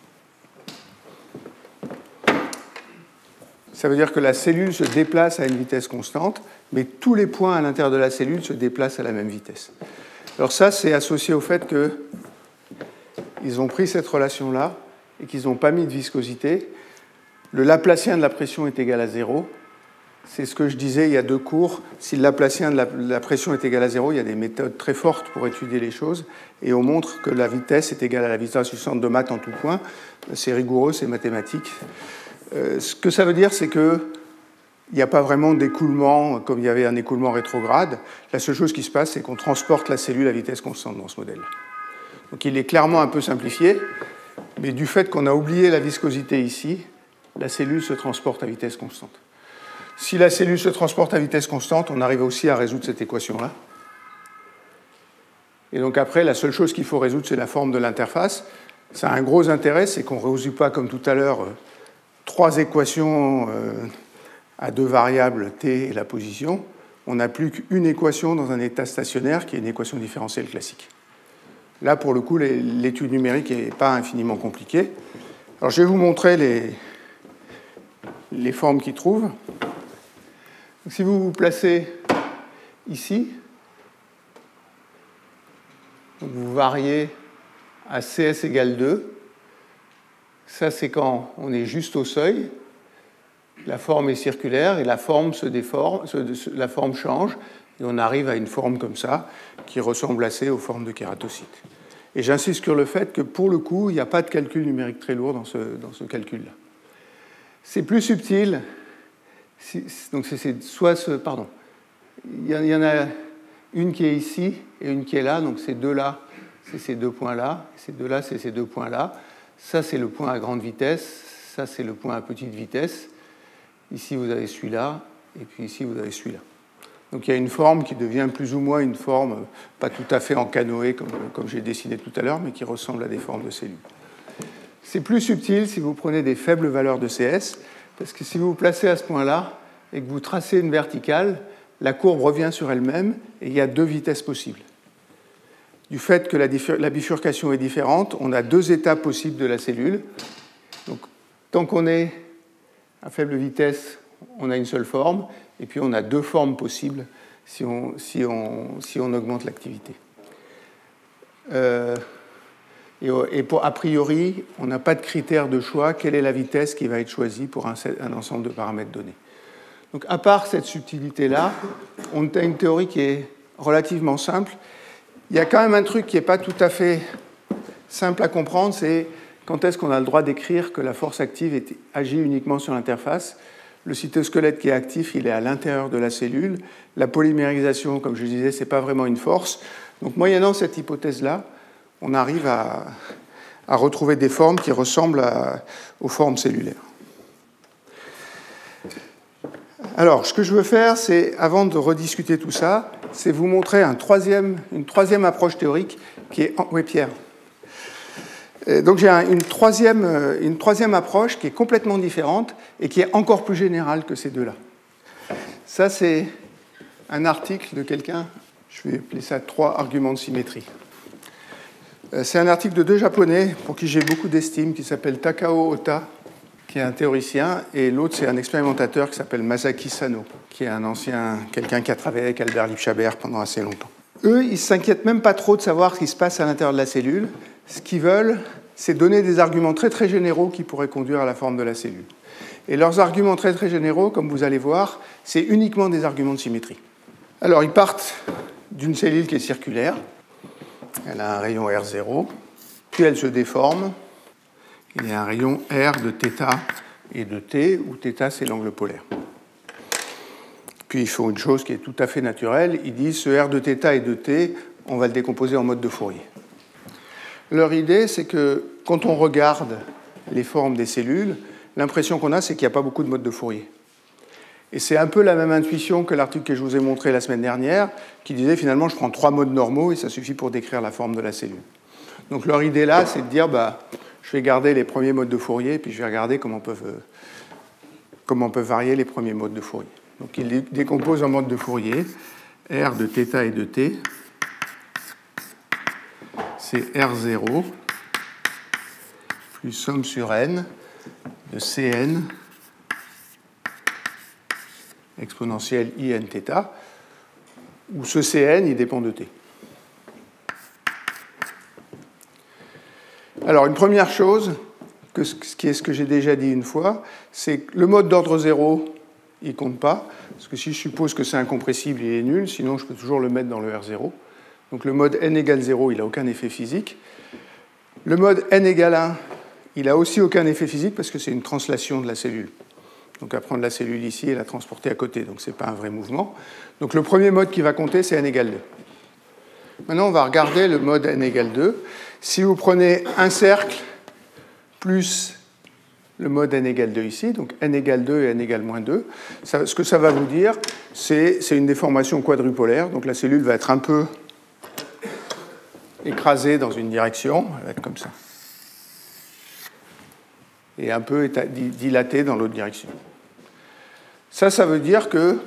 Ça veut dire que la cellule se déplace à une vitesse constante, mais tous les points à l'intérieur de la cellule se déplacent à la même vitesse. Alors ça, c'est associé au fait qu'ils ont pris cette relation-là et qu'ils n'ont pas mis de viscosité. Le Laplacien de la pression est égal à zéro, c'est ce que je disais il y a deux cours. Si le Laplacien de la, pression est égal à zéro, il y a des méthodes très fortes pour étudier les choses. Et on montre que la vitesse est égale à la vitesse du centre de maths en tout point. C'est rigoureux, c'est mathématique. Euh, ce que ça veut dire, c'est qu'il n'y a pas vraiment d'écoulement comme il y avait un écoulement rétrograde. La seule chose qui se passe, c'est qu'on transporte la cellule à vitesse constante dans ce modèle. Donc il est clairement un peu simplifié, mais du fait qu'on a oublié la viscosité ici, la cellule se transporte à vitesse constante. Si la cellule se transporte à vitesse constante, on arrive aussi à résoudre cette équation-là. Et donc après, la seule chose qu'il faut résoudre, c'est la forme de l'interface. Ça a un gros intérêt, c'est qu'on ne résout pas comme tout à l'heure euh, trois équations euh, à deux variables t et la position. On n'a plus qu'une équation dans un état stationnaire qui est une équation différentielle classique. Là, pour le coup, l'étude numérique n'est pas infiniment compliquée. Alors, je vais vous montrer les, formes qu'il si vous vous placez ici, vous variez à CS égale 2. Ça, c'est quand on est juste au seuil. La forme est circulaire et la forme se déforme, la forme change et on arrive à une forme comme ça qui ressemble assez aux formes de kératocytes. Et j'insiste sur le fait que pour le coup, il n'y a pas de calcul numérique très lourd dans ce, dans ce calcul-là. C'est plus subtil donc c'est soit ce, pardon, il y, en a une qui est ici et une qui est là, donc ces deux-là, c'est ces deux points-là, ces deux-là, c'est ces deux points-là. Ça, c'est le point à grande vitesse, ça, c'est le point à petite vitesse. Ici, vous avez celui-là, et puis ici, vous avez celui-là. Donc il y a une forme qui devient plus ou moins une forme, pas tout à fait en canoë comme, comme j'ai dessiné tout à l'heure, mais qui ressemble à des formes de cellules. C'est plus subtil si vous prenez des faibles valeurs de CS. Parce que si vous vous placez à ce point-là et que vous tracez une verticale, la courbe revient sur elle-même et il y a deux vitesses possibles. Du fait que la bifurcation est différente, on a deux états possibles de la cellule. Donc, tant qu'on est à faible vitesse, on a une seule forme, et puis on a deux formes possibles si on, si on, augmente l'activité. Euh, et, pour, a priori, on n'a pas de critère de choix. Quelle est la vitesse qui va être choisie pour un, ensemble de paramètres donnés? Donc, à part cette subtilité-là, on a une théorie qui est relativement simple. Il y a quand même un truc qui n'est pas tout à fait simple à comprendre, c'est quand est-ce qu'on a le droit d'écrire que la force active agit uniquement sur l'interface? Le cytosquelette qui est actif, il est à l'intérieur de la cellule. La polymérisation, comme je disais, ce n'est pas vraiment une force. Donc, moyennant cette hypothèse-là, on arrive à, retrouver des formes qui ressemblent aux formes cellulaires. Alors, ce que je veux faire, c'est, avant de rediscuter tout ça, c'est vous montrer une troisième approche théorique qui est... Oui, Pierre. donc j'ai une, troisième, une troisième approche qui est complètement différente et qui est encore plus générale que ces deux-là. Ça, c'est un article de quelqu'un, je vais appeler ça trois arguments de symétrie. Euh, c'est un article de deux Japonais pour qui j'ai beaucoup d'estime, qui s'appelle Takao Ota, qui est un théoricien, et l'autre c'est un expérimentateur qui s'appelle Masaki Sano, qui est un ancien, quelqu'un qui a travaillé avec Albert Lipschaber pendant assez longtemps. Eux, ils s'inquiètent même pas trop de savoir ce qui se passe à l'intérieur de la cellule. Ce qu'ils veulent, c'est donner des arguments très très généraux qui pourraient conduire à la forme de la cellule. Et leurs arguments très très généraux, comme vous allez voir, c'est uniquement des arguments de symétrie. Alors ils partent d'une cellule qui est circulaire, elle a un rayon R0, puis elle se déforme. Il y a un rayon R de θ et de T, où θ c'est l'angle polaire. Puis ils font une chose qui est tout à fait naturelle, ils disent ce R de θ et de T, on va le décomposer en mode de Fourier. Leur idée, c'est que quand on regarde les formes des cellules, l'impression qu'on a, c'est qu'il n'y a pas beaucoup de modes de Fourier. Et c'est un peu la même intuition que l'article que je vous ai montré la semaine dernière, qui disait finalement je prends trois modes normaux et ça suffit pour décrire la forme de la cellule. Donc leur idée là, c'est de dire bah, je vais garder les premiers modes de Fourier et puis je vais regarder comment peuvent, comment peuvent varier les premiers modes de Fourier. Donc il décompose en mode de Fourier. R de θ et de t, c'est R0 plus somme sur n de Cn exponentielle INθ, où ce Cn, il dépend de t. Alors, une première chose, ce qui est ce que j'ai déjà dit une fois, c'est que le mode d'ordre 0, il ne compte pas, parce que si je suppose que c'est incompressible, il est nul, sinon je peux toujours le mettre dans le R0. Donc le mode n égale 0, il n'a aucun effet physique. Le mode n égale 1, il n'a aussi aucun effet physique parce que c'est une translation de la cellule. Donc à prendre la cellule ici et la transporter à côté, donc ce n'est pas un vrai mouvement. Donc le premier mode qui va compter, c'est n égale 2. Maintenant, on va regarder le mode n égale 2. Si vous prenez un cercle plus le mode n égale 2 ici, donc n égale 2 et n égale moins 2, ce que ça va vous dire, c'est une déformation quadrupolaire, donc la cellule va être un peu écrasée dans une direction, comme ça, et un peu dilatée dans l'autre direction. Ça, ça veut dire que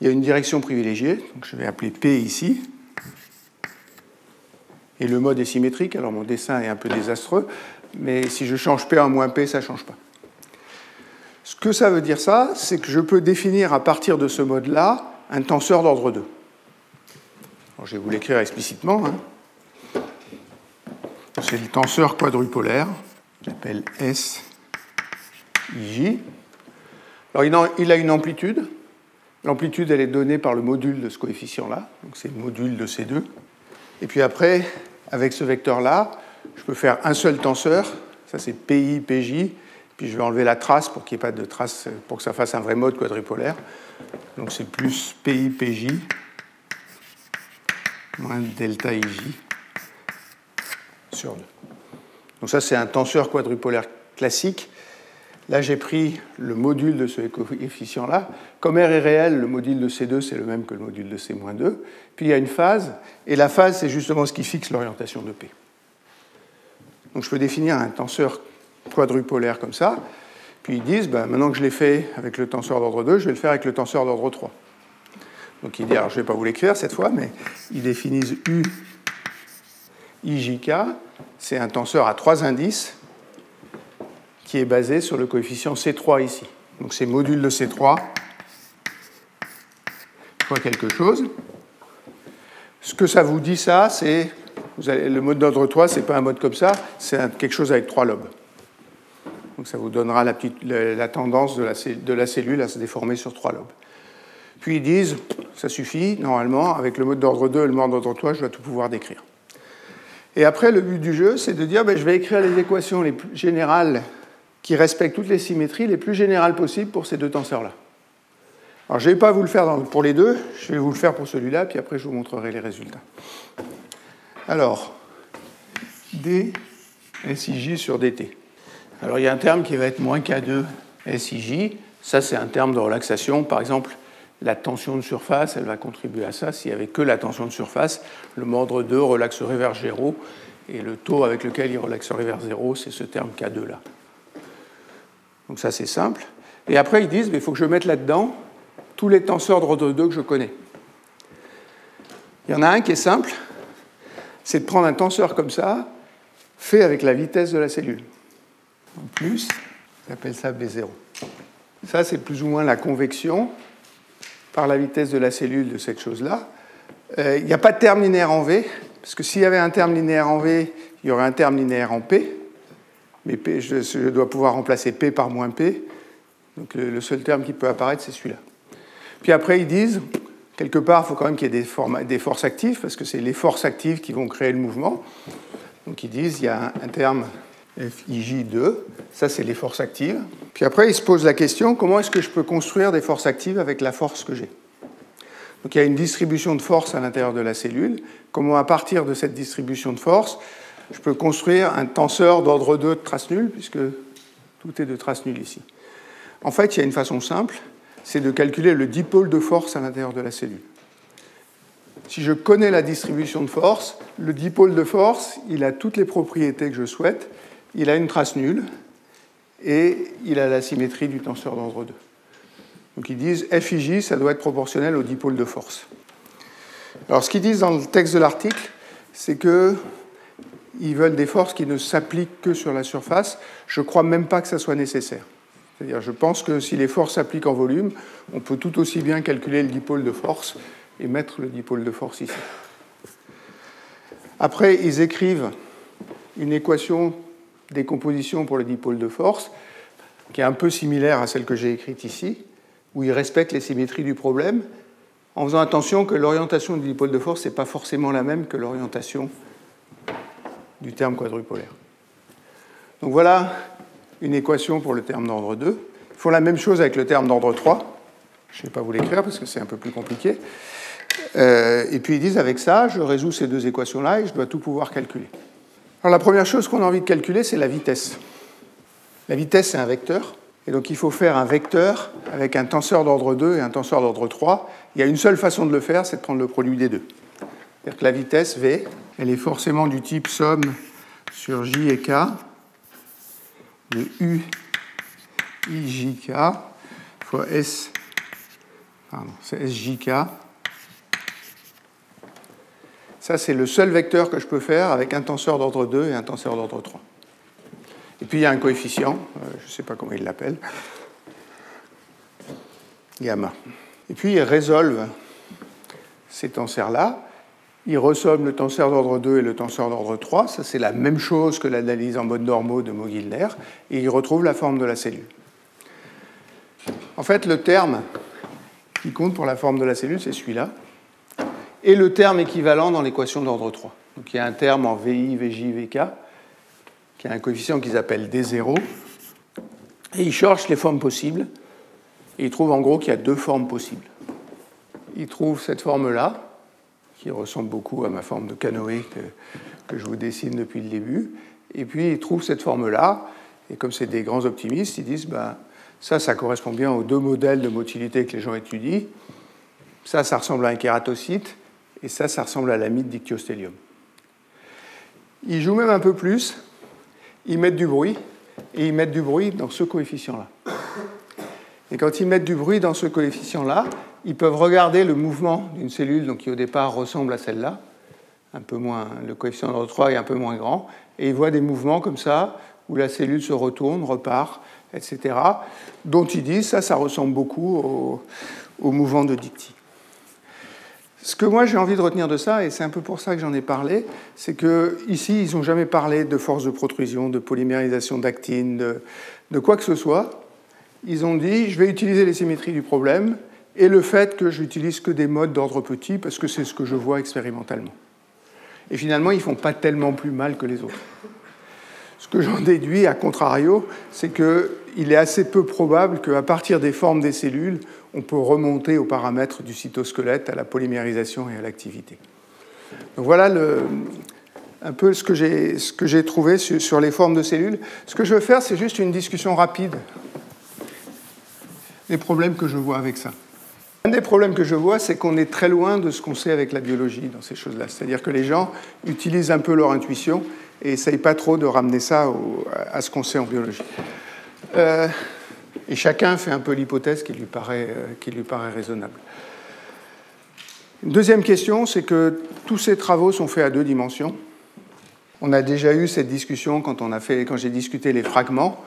il y a une direction privilégiée, donc je vais appeler P ici, et le mode est symétrique, alors mon dessin est un peu désastreux, mais si je change P en moins P, ça ne change pas. Ce que ça veut dire ça, c'est que je peux définir à partir de ce mode-là un tenseur d'ordre 2. je vais vous l'écrire explicitement. Hein. C'est le tenseur quadrupolaire, j'appelle S, J. Alors il a une amplitude. L'amplitude, elle est donnée par le module de ce coefficient-là, donc c'est le module de C2. Et puis après, avec ce vecteur-là, je peux faire un seul tenseur, ça c'est PI, PJ, puis je vais enlever la trace pour qu'il n'y ait pas de trace, pour que ça fasse un vrai mode quadripolaire. Donc c'est plus PI, PJ, moins delta IJ sur 2. Donc ça c'est un tenseur quadripolaire classique. Là, j'ai pris le module de ce coefficient-là. Comme R est réel, le module de C2, c'est le même que le module de C-2. Puis il y a une phase, et la phase, c'est justement ce qui fixe l'orientation de P. Donc je peux définir un tenseur quadrupolaire comme ça. Puis ils disent, ben, maintenant que je l'ai fait avec le tenseur d'ordre 2, je vais le faire avec le tenseur d'ordre 3. Donc ils disent, alors je ne vais pas vous l'écrire cette fois, mais ils définissent U IJK, c'est un tenseur à trois indices qui est basé sur le coefficient C3 ici. Donc c'est module de C3 fois quelque chose. Ce que ça vous dit ça, c'est le mode d'ordre 3, ce n'est pas un mode comme ça, c'est quelque chose avec trois lobes. Donc ça vous donnera la, tendance de la, de la, cellule à se déformer sur trois lobes. Puis ils disent, ça suffit, normalement, avec le mode d'ordre 2 et le mode d'ordre 3, je dois tout pouvoir décrire. Et après, le but du jeu, c'est de dire, ben, je vais écrire les équations les plus générales qui respectent toutes les symétries les plus générales possibles pour ces deux tenseurs-là. Alors, je ne vais pas vous le faire pour les deux, je vais vous le faire pour celui-là, puis après, je vous montrerai les résultats. Alors, d SIJ sur dt. Alors, il y a un terme qui va être moins K2 SIJ. Ça, c'est un terme de relaxation. Par exemple, la tension de surface, elle va contribuer à ça. S'il n'y avait que la tension de surface, le mordre 2 relaxerait vers 0. Et le taux avec lequel il relaxerait vers 0, c'est ce terme K2 là. Donc ça, c'est simple. Et après, ils disent, il faut que je mette là-dedans tous les tenseurs d'ordre 2 que je connais. Il y en a un qui est simple, c'est de prendre un tenseur comme ça, fait avec la vitesse de la cellule. En plus, j'appelle ça B0. Ça, c'est plus ou moins la convection par la vitesse de la cellule de cette chose-là. Euh, il n'y a pas de terme linéaire en V, parce que s'il y avait un terme linéaire en V, il y aurait un terme linéaire en P. Mais je, dois pouvoir remplacer P par moins P. Donc le seul terme qui peut apparaître, c'est celui-là. Puis après, ils disent, quelque part, il faut quand même qu'il y ait des, forces actives, parce que c'est les forces actives qui vont créer le mouvement. Donc ils disent, il y a un, terme FIJ2, ça c'est les forces actives. Puis après, ils se posent la question, comment est-ce que je peux construire des forces actives avec la force que j'ai? Donc il y a une distribution de force à l'intérieur de la cellule. Comment, à partir de cette distribution de force, je peux construire un tenseur d'ordre 2 de trace nulle, puisque tout est de trace nulle ici? En fait, il y a une façon simple, c'est de calculer le dipôle de force à l'intérieur de la cellule. Si je connais la distribution de force, le dipôle de force, il a toutes les propriétés que je souhaite, il a une trace nulle et il a la symétrie du tenseur d'ordre 2. Donc ils disent FIJ, ça doit être proportionnel au dipôle de force. Alors ce qu'ils disent dans le texte de l'article, c'est qu'ils veulent des forces qui ne s'appliquent que sur la surface. Je ne crois même pas que ça soit nécessaire. C'est-à-dire, je pense que si les forces s'appliquent en volume, on peut tout aussi bien calculer le dipôle de force et mettre le dipôle de force ici. Après, ils écrivent une équation des compositions pour le dipôle de force qui est un peu similaire à celle que j'ai écrite ici, où ils respectent les symétries du problème, en faisant attention que l'orientation du dipôle de force n'est pas forcément la même que l'orientation du terme quadrupolaire. Donc voilà une équation pour le terme d'ordre 2. Ils font la même chose avec le terme d'ordre 3. Je ne vais pas vous l'écrire parce que c'est un peu plus compliqué. Euh, et puis ils disent avec ça, je résous ces deux équations-là et je dois tout pouvoir calculer. Alors la première chose qu'on a envie de calculer, c'est la vitesse. La vitesse, c'est un vecteur. Et donc il faut faire un vecteur avec un tenseur d'ordre 2 et un tenseur d'ordre 3. Il y a une seule façon de le faire, c'est de prendre le produit des deux. C'est-à-dire que la vitesse V, elle est forcément du type somme sur J et K de U IJK fois S, pardon, c'est SJK. Ça, c'est le seul vecteur que je peux faire avec un tenseur d'ordre 2 et un tenseur d'ordre 3. Et puis il y a un coefficient, euh, je ne sais pas comment il l'appelle, gamma. Et puis il résolve ces tenseurs-là. Il ressomme le tenseur d'ordre 2 et le tenseur d'ordre 3. Ça, c'est la même chose que l'analyse en mode normaux de Mogilner. Et il retrouve la forme de la cellule. En fait, le terme qui compte pour la forme de la cellule, c'est celui-là. Et le terme équivalent dans l'équation d'ordre 3. Donc il y a un terme en VI, VJ, VK qui a un coefficient qu'ils appellent D0. Et ils cherchent les formes possibles. Et ils trouvent en gros qu'il y a deux formes possibles. Ils trouvent cette forme-là, qui ressemble beaucoup à ma forme de canoë que, je vous dessine depuis le début. Et puis ils trouvent cette forme-là. Et comme c'est des grands optimistes, ils disent ben, ça, ça correspond bien aux deux modèles de motilité que les gens étudient. Ça, ça ressemble à un kératocyte. Et ça, ça ressemble à l'amide dictyostelium. Ils jouent même un peu plus ils mettent du bruit, et ils mettent du bruit dans ce coefficient-là. Et quand ils mettent du bruit dans ce coefficient-là, ils peuvent regarder le mouvement d'une cellule qui au départ ressemble à celle-là, un peu moins, le coefficient d'ordre 3 est un peu moins grand, et ils voient des mouvements comme ça, où la cellule se retourne, repart, etc., dont ils disent ça, ça ressemble beaucoup au, au mouvement de Dicty. Ce que moi j'ai envie de retenir de ça, et c'est un peu pour ça que j'en ai parlé, c'est que ici ils n'ont jamais parlé de force de protrusion, de polymérisation d'actine, de, quoi que ce soit. Ils ont dit je vais utiliser les symétries du problème et le fait que j'utilise que des modes d'ordre petit parce que c'est ce que je vois expérimentalement. Et finalement ils font pas tellement plus mal que les autres. Ce que j'en déduis, à contrario, c'est qu'il est assez peu probable qu'à partir des formes des cellules, on peut remonter aux paramètres du cytosquelette, à la polymérisation et à l'activité. Donc voilà un peu ce que j'ai trouvé sur, les formes de cellules. Ce que je veux faire, c'est juste une discussion rapide des problèmes que je vois avec ça. Un des problèmes que je vois, c'est qu'on est très loin de ce qu'on sait avec la biologie dans ces choses-là. C'est-à-dire que les gens utilisent un peu leur intuition et n'essayent pas trop de ramener ça à ce qu'on sait en biologie. Euh, et chacun fait un peu l'hypothèse qui, lui paraît, euh, raisonnable. Une deuxième question, c'est que tous ces travaux sont faits à deux dimensions. On a déjà eu cette discussion quand, on a fait, quand j'ai discuté les fragments.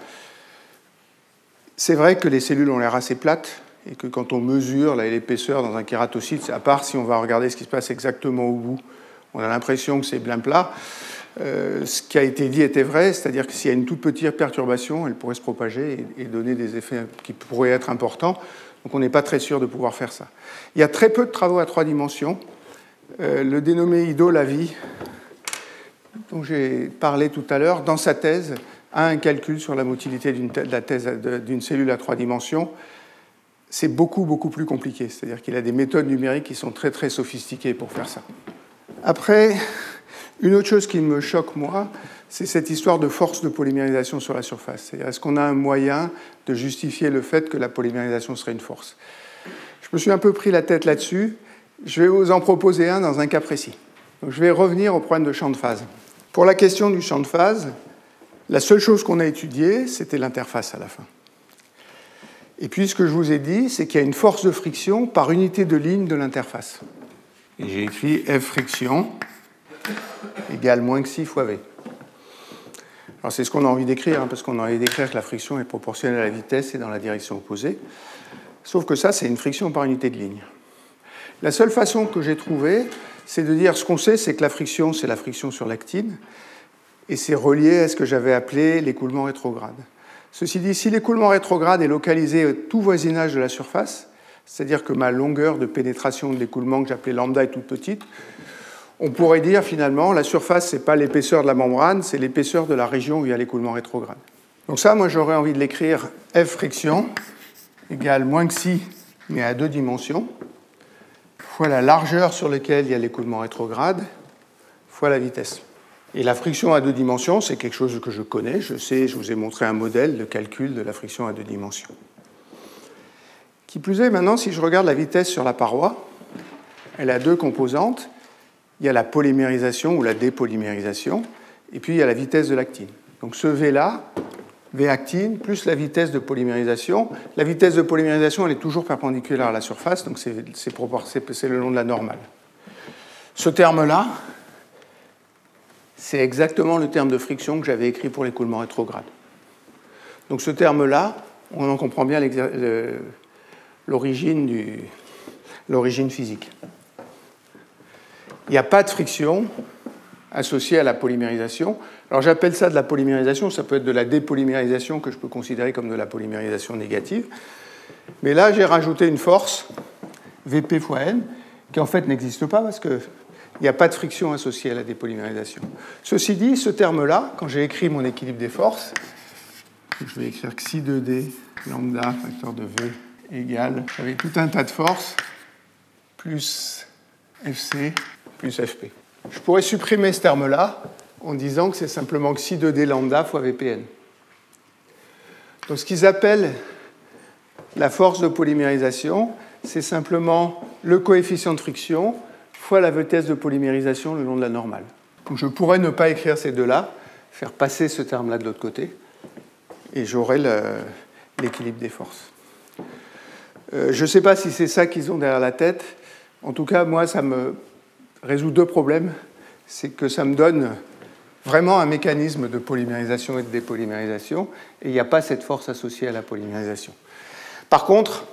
C'est vrai que les cellules ont l'air assez plates et que quand on mesure l'épaisseur dans un kératocyte, à part si on va regarder ce qui se passe exactement au bout, on a l'impression que c'est bien plat. Euh, ce qui a été dit était vrai, c'est-à-dire que s'il y a une toute petite perturbation, elle pourrait se propager et, donner des effets qui pourraient être importants. Donc on n'est pas très sûr de pouvoir faire ça. Il y a très peu de travaux à trois dimensions. Euh, le dénommé Ido Lavi, dont j'ai parlé tout à l'heure, dans sa thèse, a un calcul sur la motilité d'une cellule à trois dimensions. C'est beaucoup, beaucoup plus compliqué. C'est-à-dire qu'il a des méthodes numériques qui sont très, très sophistiquées pour faire ça. Après, une autre chose qui me choque, moi, c'est cette histoire de force de polymérisation sur la surface. Est-ce qu'on a un moyen de justifier le fait que la polymérisation serait une force? Je me suis un peu pris la tête là-dessus. Je vais vous en proposer un dans un cas précis. je vais revenir au problème de champ de phase. Pour la question du champ de phase, la seule chose qu'on a étudiée, c'était l'interface à la fin. Et puis ce que je vous ai dit, c'est qu'il y a une force de friction par unité de ligne de l'interface. J'ai écrit F friction égale moins que 6 fois V. Alors c'est ce qu'on a envie d'écrire, hein, parce qu'on a envie d'écrire que la friction est proportionnelle à la vitesse et dans la direction opposée. Sauf que ça, c'est une friction par unité de ligne. La seule façon que j'ai trouvée, c'est de dire ce qu'on sait, c'est que la friction, c'est la friction sur l'actine, et c'est relié à ce que j'avais appelé l'écoulement rétrograde. Ceci dit, si l'écoulement rétrograde est localisé au tout voisinage de la surface, c'est-à-dire que ma longueur de pénétration de l'écoulement que j'appelais lambda est toute petite, on pourrait dire finalement la surface, ce n'est pas l'épaisseur de la membrane, c'est l'épaisseur de la région où il y a l'écoulement rétrograde. Donc ça, moi j'aurais envie de l'écrire F friction égale moins que si, mais à deux dimensions, fois la largeur sur laquelle il y a l'écoulement rétrograde, fois la vitesse. Et la friction à deux dimensions, c'est quelque chose que je connais, je sais, je vous ai montré un modèle de calcul de la friction à deux dimensions. Qui plus est, maintenant, si je regarde la vitesse sur la paroi, elle a deux composantes. Il y a la polymérisation ou la dépolymérisation, et puis il y a la vitesse de l'actine. Donc ce V-là, V actine, plus la vitesse de polymérisation. La vitesse de polymérisation, elle est toujours perpendiculaire à la surface, donc c'est le long de la normale. Ce terme-là, c'est exactement le terme de friction que j'avais écrit pour l'écoulement rétrograde. Donc ce terme-là, on en comprend bien l'origine physique. Il n'y a pas de friction associée à la polymérisation. Alors j'appelle ça de la polymérisation, ça peut être de la dépolymérisation que je peux considérer comme de la polymérisation négative. Mais là, j'ai rajouté une force, Vp fois n, qui en fait n'existe pas parce qu'il n'y a pas de friction associée à la dépolymérisation. Ceci dit, ce terme-là, quand j'ai écrit mon équilibre des forces, je vais écrire xi 2d lambda facteur de V égale, j'avais tout un tas de forces, plus Fc plus Fp. Je pourrais supprimer ce terme-là en disant que c'est simplement xi 2d lambda fois Vpn. Donc ce qu'ils appellent la force de polymérisation, c'est simplement le coefficient de friction fois la vitesse de polymérisation le long de la normale. Donc je pourrais ne pas écrire ces deux-là, faire passer ce terme-là de l'autre côté, et j'aurai l'équilibre des forces. Euh, je ne sais pas si c'est ça qu'ils ont derrière la tête. En tout cas, moi, ça me résout deux problèmes. C'est que ça me donne vraiment un mécanisme de polymérisation et de dépolymérisation, et il n'y a pas cette force associée à la polymérisation. Par contre,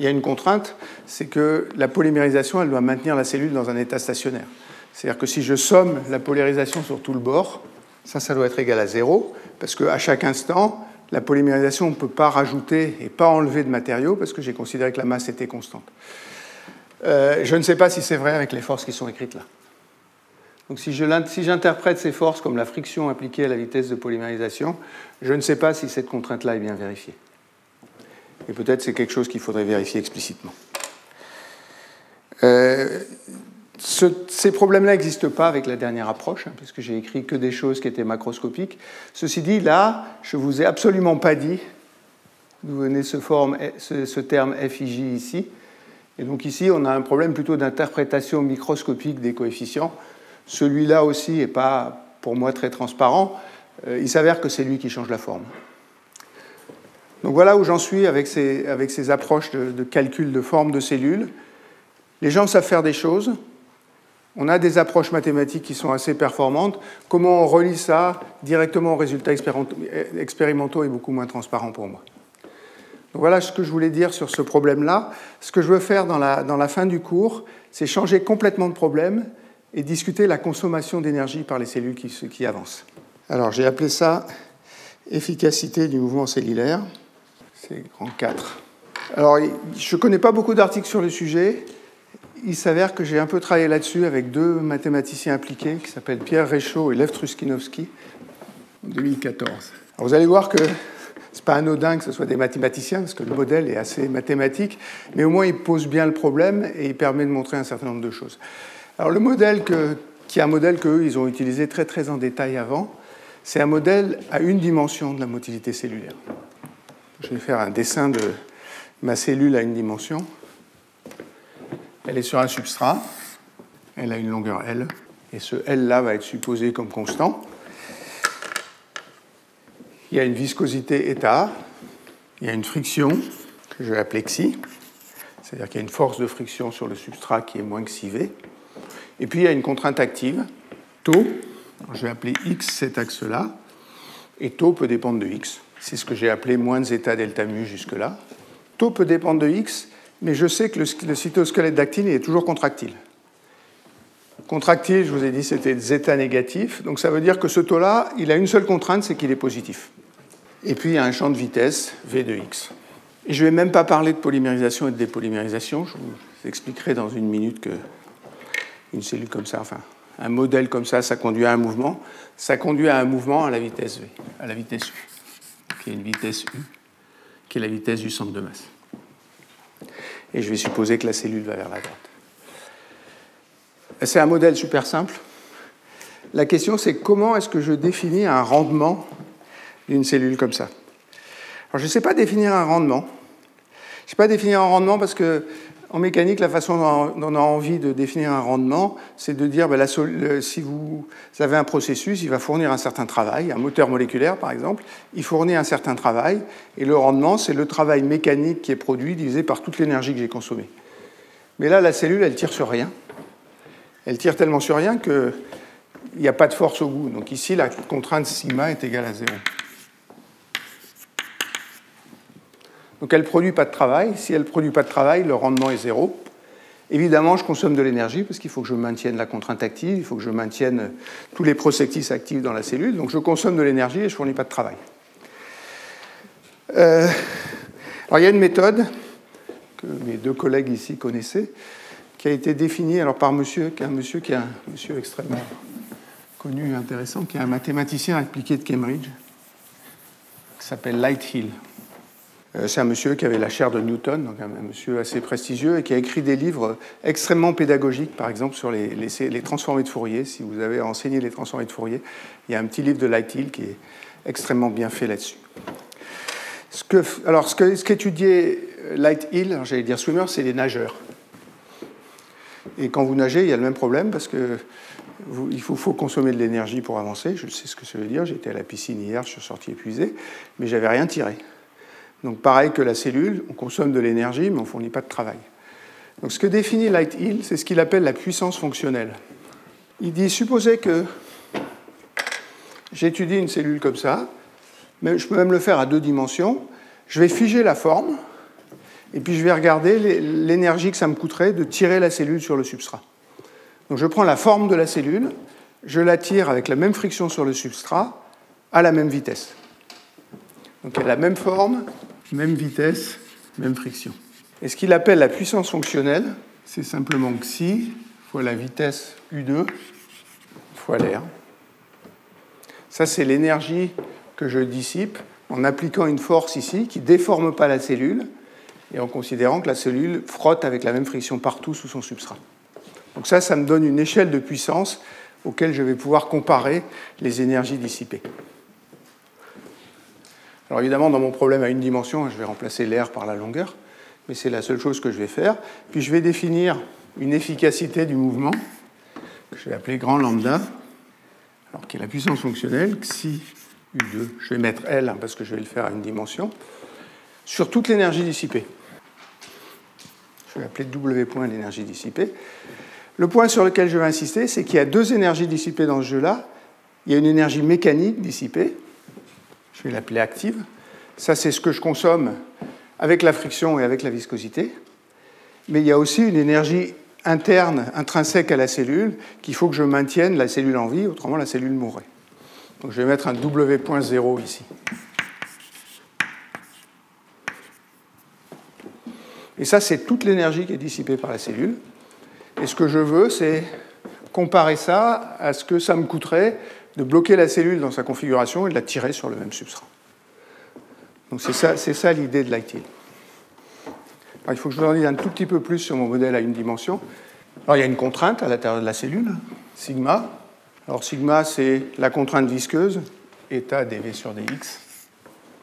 il y a une contrainte, c'est que la polymérisation, elle doit maintenir la cellule dans un état stationnaire. C'est-à-dire que si je somme la polarisation sur tout le bord, ça, ça doit être égal à zéro, parce qu'à chaque instant, la polymérisation, on ne peut pas rajouter et pas enlever de matériaux, parce que j'ai considéré que la masse était constante. Euh, je ne sais pas si c'est vrai avec les forces qui sont écrites là. Donc si j'interprète ces forces comme la friction appliquée à la vitesse de polymérisation, je ne sais pas si cette contrainte-là est bien vérifiée. Et peut-être c'est quelque chose qu'il faudrait vérifier explicitement. Euh, ces problèmes-là n'existent pas avec la dernière approche, hein, puisque j'ai écrit que des choses qui étaient macroscopiques. Ceci dit, là, je ne vous ai absolument pas dit d'où venait ce, ce terme FIJ ici. Et donc ici, on a un problème plutôt d'interprétation microscopique des coefficients. Celui-là aussi n'est pas, pour moi, très transparent. Euh, il s'avère que c'est lui qui change la forme. Donc voilà où j'en suis avec ces, avec ces approches de, de, calcul de forme de cellules. Les gens savent faire des choses. On a des approches mathématiques qui sont assez performantes. Comment on relie ça directement aux résultats expérimentaux est beaucoup moins transparent pour moi voilà ce que je voulais dire sur ce problème-là. Ce que je veux faire dans la, fin du cours, c'est changer complètement de problème et discuter la consommation d'énergie par les cellules qui, avancent. Alors j'ai appelé ça efficacité du mouvement cellulaire. C'est grand 4. Alors je ne connais pas beaucoup d'articles sur le sujet. Il s'avère que j'ai un peu travaillé là-dessus avec deux mathématiciens impliqués qui s'appellent Pierre Réchaud et Lev Truskinowski en 2014. Alors vous allez voir que pas anodin que ce soit des mathématiciens, parce que le modèle est assez mathématique, mais au moins il pose bien le problème et il permet de montrer un certain nombre de choses. Alors le modèle qui est un modèle qu'eux, ils ont utilisé très très en détail avant, c'est un modèle à une dimension de la motilité cellulaire. Je vais faire un dessin de ma cellule à une dimension. Elle est sur un substrat, elle a une longueur L, et ce L-là va être supposé comme constant il y a une viscosité état, il y a une friction, que je vais appeler xi, c'est-à-dire qu'il y a une force de friction sur le substrat qui est moins que v. Et puis il y a une contrainte active, taux, je vais appeler x cet axe-là, et taux peut dépendre de x. C'est ce que j'ai appelé moins zeta delta mu jusque-là. Taux peut dépendre de x, mais je sais que le, cytosquelette dactyle est toujours contractile. Contractile, je vous ai dit, c'était zeta négatif. Donc ça veut dire que ce taux-là, il a une seule contrainte, c'est qu'il est positif. Et puis il y a un champ de vitesse, v de x. Et je ne vais même pas parler de polymérisation et de dépolymérisation. Je vous expliquerai dans une minute que une cellule comme ça, enfin, un modèle comme ça, ça conduit à un mouvement. Ça conduit à un mouvement à la vitesse v, à la vitesse u, qui est une vitesse u, qui est la vitesse du centre de masse. Et je vais supposer que la cellule va vers la droite. C'est un modèle super simple. La question, c'est comment est-ce que je définis un rendement d'une cellule comme ça? Alors, je ne sais pas définir un rendement. Je ne sais pas définir un rendement parce que en mécanique, la façon dont on a envie de définir un rendement, c'est de dire ben, si vous avez un processus, il va fournir un certain travail, un moteur moléculaire par exemple, il fournit un certain travail, et le rendement, c'est le travail mécanique qui est produit divisé par toute l'énergie que j'ai consommée. Mais là, la cellule, elle tire sur rien. Elle tire tellement sur rien qu'il n'y a pas de force au bout. Donc ici, la contrainte sigma est égale à zéro. Donc elle ne produit pas de travail. Si elle ne produit pas de travail, le rendement est zéro. Évidemment, je consomme de l'énergie parce qu'il faut que je maintienne la contrainte active, il faut que je maintienne tous les processus actifs dans la cellule. Donc je consomme de l'énergie et je ne fournis pas de travail. Euh, alors il y a une méthode que mes deux collègues ici connaissaient, qui a été définie alors, par monsieur, qui est un monsieur qui est un monsieur extrêmement connu et intéressant, qui est un mathématicien appliqué de Cambridge, qui s'appelle Lighthill. Euh, c'est un monsieur qui avait la chaire de Newton, donc un, monsieur assez prestigieux, et qui a écrit des livres extrêmement pédagogiques, par exemple sur les, les, transformés de Fourier. Si vous avez enseigné les transformés de Fourier, il y a un petit livre de Lighthill qui est extrêmement bien fait là-dessus. Ce que, alors, ce qu'étudiait ce Lighthill, j'allais dire swimmer, c'est les nageurs. Et quand vous nagez, il y a le même problème parce que il faut, consommer de l'énergie pour avancer. Je sais ce que ça veut dire. J'étais à la piscine hier, je suis sorti épuisé, mais j'avais rien tiré. Donc pareil que la cellule, on consomme de l'énergie, mais on ne fournit pas de travail. Donc ce que définit Light-Hill, c'est ce qu'il appelle la puissance fonctionnelle. Il dit, supposez que j'étudie une cellule comme ça, mais je peux même le faire à deux dimensions, je vais figer la forme, et puis je vais regarder l'énergie que ça me coûterait de tirer la cellule sur le substrat. Donc je prends la forme de la cellule, je la tire avec la même friction sur le substrat, à la même vitesse. Donc a la même forme, même vitesse, même friction. Et ce qu'il appelle la puissance fonctionnelle, c'est simplement xi fois la vitesse U2 fois l'air. Ça, c'est l'énergie que je dissipe en appliquant une force ici qui ne déforme pas la cellule et en considérant que la cellule frotte avec la même friction partout sous son substrat. Donc ça, ça me donne une échelle de puissance auquel je vais pouvoir comparer les énergies dissipées. Alors évidemment, dans mon problème à une dimension, je vais remplacer l'air par la longueur, mais c'est la seule chose que je vais faire. Puis je vais définir une efficacité du mouvement, que je vais appeler grand lambda, alors qui est la puissance fonctionnelle, xi u2, je vais mettre L parce que je vais le faire à une dimension, sur toute l'énergie dissipée. Je vais appeler W point l'énergie dissipée. Le point sur lequel je vais insister, c'est qu'il y a deux énergies dissipées dans ce jeu-là. Il y a une énergie mécanique dissipée, je vais l'appeler active. Ça, c'est ce que je consomme avec la friction et avec la viscosité. Mais il y a aussi une énergie interne, intrinsèque à la cellule, qu'il faut que je maintienne la cellule en vie, autrement la cellule mourrait. Donc je vais mettre un W.0 ici. Et ça, c'est toute l'énergie qui est dissipée par la cellule. Et ce que je veux, c'est comparer ça à ce que ça me coûterait de bloquer la cellule dans sa configuration et de la tirer sur le même substrat. Donc c'est ça, ça l'idée de l'IT. il faut que je vous en dise un tout petit peu plus sur mon modèle à une dimension. Alors il y a une contrainte à l'intérieur de la cellule, sigma. Alors sigma, c'est la contrainte visqueuse, état dv sur dx.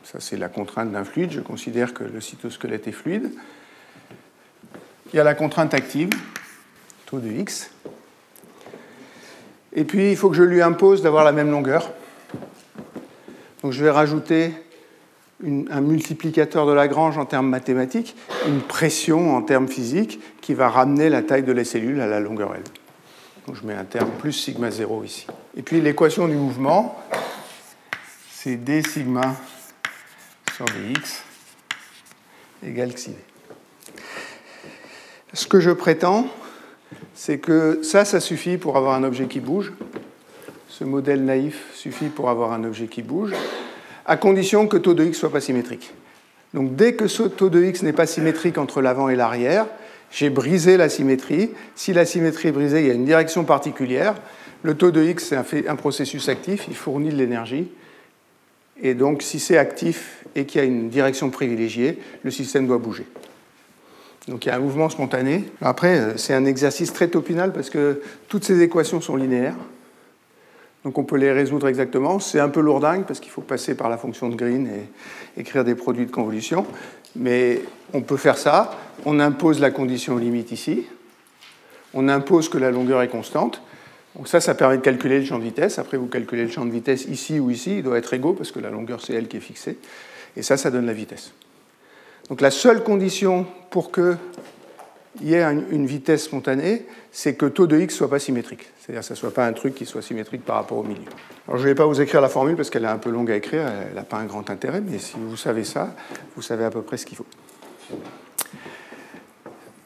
Ça, c'est la contrainte d'un fluide. Je considère que le cytosquelette est fluide. Il y a la contrainte active, taux de x. Et puis, il faut que je lui impose d'avoir la même longueur. Donc, je vais rajouter un multiplicateur de Lagrange en termes mathématiques, une pression en termes physiques qui va ramener la taille de la cellule à la longueur L. Donc je mets un terme plus sigma 0 ici. Et puis l'équation du mouvement, c'est d sigma sur dx égale xi Ce que je prétends, c'est que ça, ça suffit pour avoir un objet qui bouge. Ce modèle naïf suffit pour avoir un objet qui bouge à condition que taux de x soit pas symétrique. Donc dès que ce taux de x n'est pas symétrique entre l'avant et l'arrière, j'ai brisé la symétrie. Si la symétrie est brisée, il y a une direction particulière. Le taux de x, c'est un, processus actif, il fournit de l'énergie. Et donc, si c'est actif et qu'il y a une direction privilégiée, le système doit bouger. Donc il y a un mouvement spontané. Après, euh, c'est un exercice très topinal parce que toutes ces équations sont linéaires. Donc on peut les résoudre exactement. C'est un peu lourdingue parce qu'il faut passer par la fonction de Green et écrire des produits de convolution. Mais on peut faire ça. On impose la condition limite ici. On impose que la longueur est constante. Donc ça, ça permet de calculer le champ de vitesse. Après, vous calculez le champ de vitesse ici ou ici. Il doit être égaux parce que la longueur, c'est elle qui est fixée. Et ça, ça donne la vitesse. Donc la seule condition pour qu'il y ait une vitesse spontanée, c'est que taux de x soit pas symétrique. C'est-à-dire que ce ne soit pas un truc qui soit symétrique par rapport au milieu. Alors je ne vais pas vous écrire la formule parce qu'elle est un peu longue à écrire, elle n'a pas un grand intérêt, mais si vous savez ça, vous savez à peu près ce qu'il faut.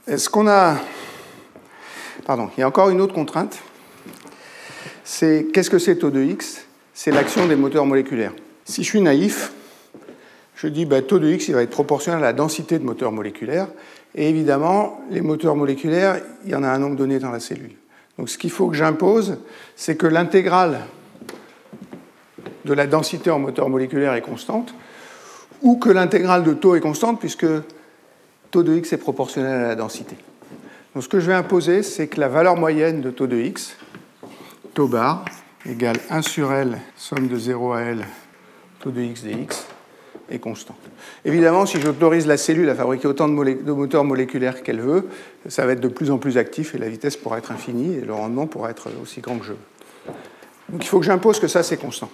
Est-ce qu'on a... Pardon, il y a encore une autre contrainte. C'est qu'est-ce que c'est taux de x? C'est l'action des moteurs moléculaires. Si je suis naïf, je dis bah, taux de x il va être proportionnel à la densité de moteurs moléculaires. Et évidemment, les moteurs moléculaires, il y en a un nombre donné dans la cellule. Donc ce qu'il faut que j'impose, c'est que l'intégrale de la densité en moteur moléculaire est constante, ou que l'intégrale de taux est constante, puisque taux de x est proportionnel à la densité. Donc ce que je vais imposer, c'est que la valeur moyenne de taux de x, taux bar, égale 1 sur L, somme de 0 à L, taux de x dx, est constante. Évidemment, si j'autorise la cellule à fabriquer autant de, moteurs moléculaires qu'elle veut, ça va être de plus en plus actif et la vitesse pourra être infinie et le rendement pourra être aussi grand que je veux. Donc il faut que j'impose que ça, c'est constant.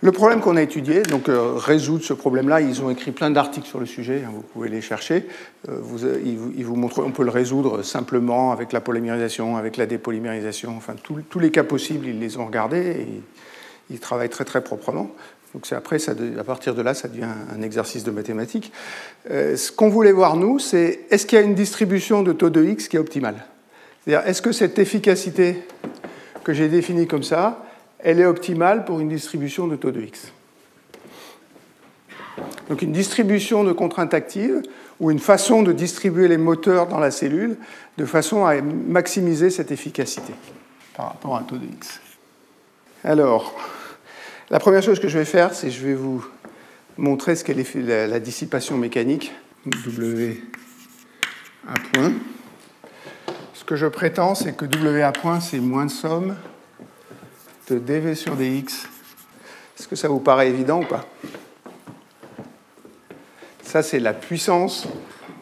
Le problème qu'on a étudié, donc euh, résoudre ce problème-là, ils ont écrit plein d'articles sur le sujet, hein, vous pouvez les chercher. Euh, vous, ils, vous, montrent, on peut le résoudre simplement avec la polymérisation, avec la dépolymérisation, enfin tous les cas possibles, ils les ont regardés et ils travaillent très très proprement. Donc après, à partir de là, ça devient un exercice de mathématiques. Euh, ce qu'on voulait voir, nous, c'est est-ce qu'il y a une distribution de taux de x qui est optimale? C'est-à-dire, est-ce que cette efficacité que j'ai définie comme ça, elle est optimale pour une distribution de taux de x? Donc une distribution de contraintes actives ou une façon de distribuer les moteurs dans la cellule de façon à maximiser cette efficacité par rapport à un taux de x? Alors, la première chose que je vais faire, c'est je vais vous montrer ce qu'est la, la dissipation mécanique, W à point. Ce que je prétends, c'est que W à point, c'est moins somme de dV sur dx. Est-ce que ça vous paraît évident ou pas? Ça, c'est la puissance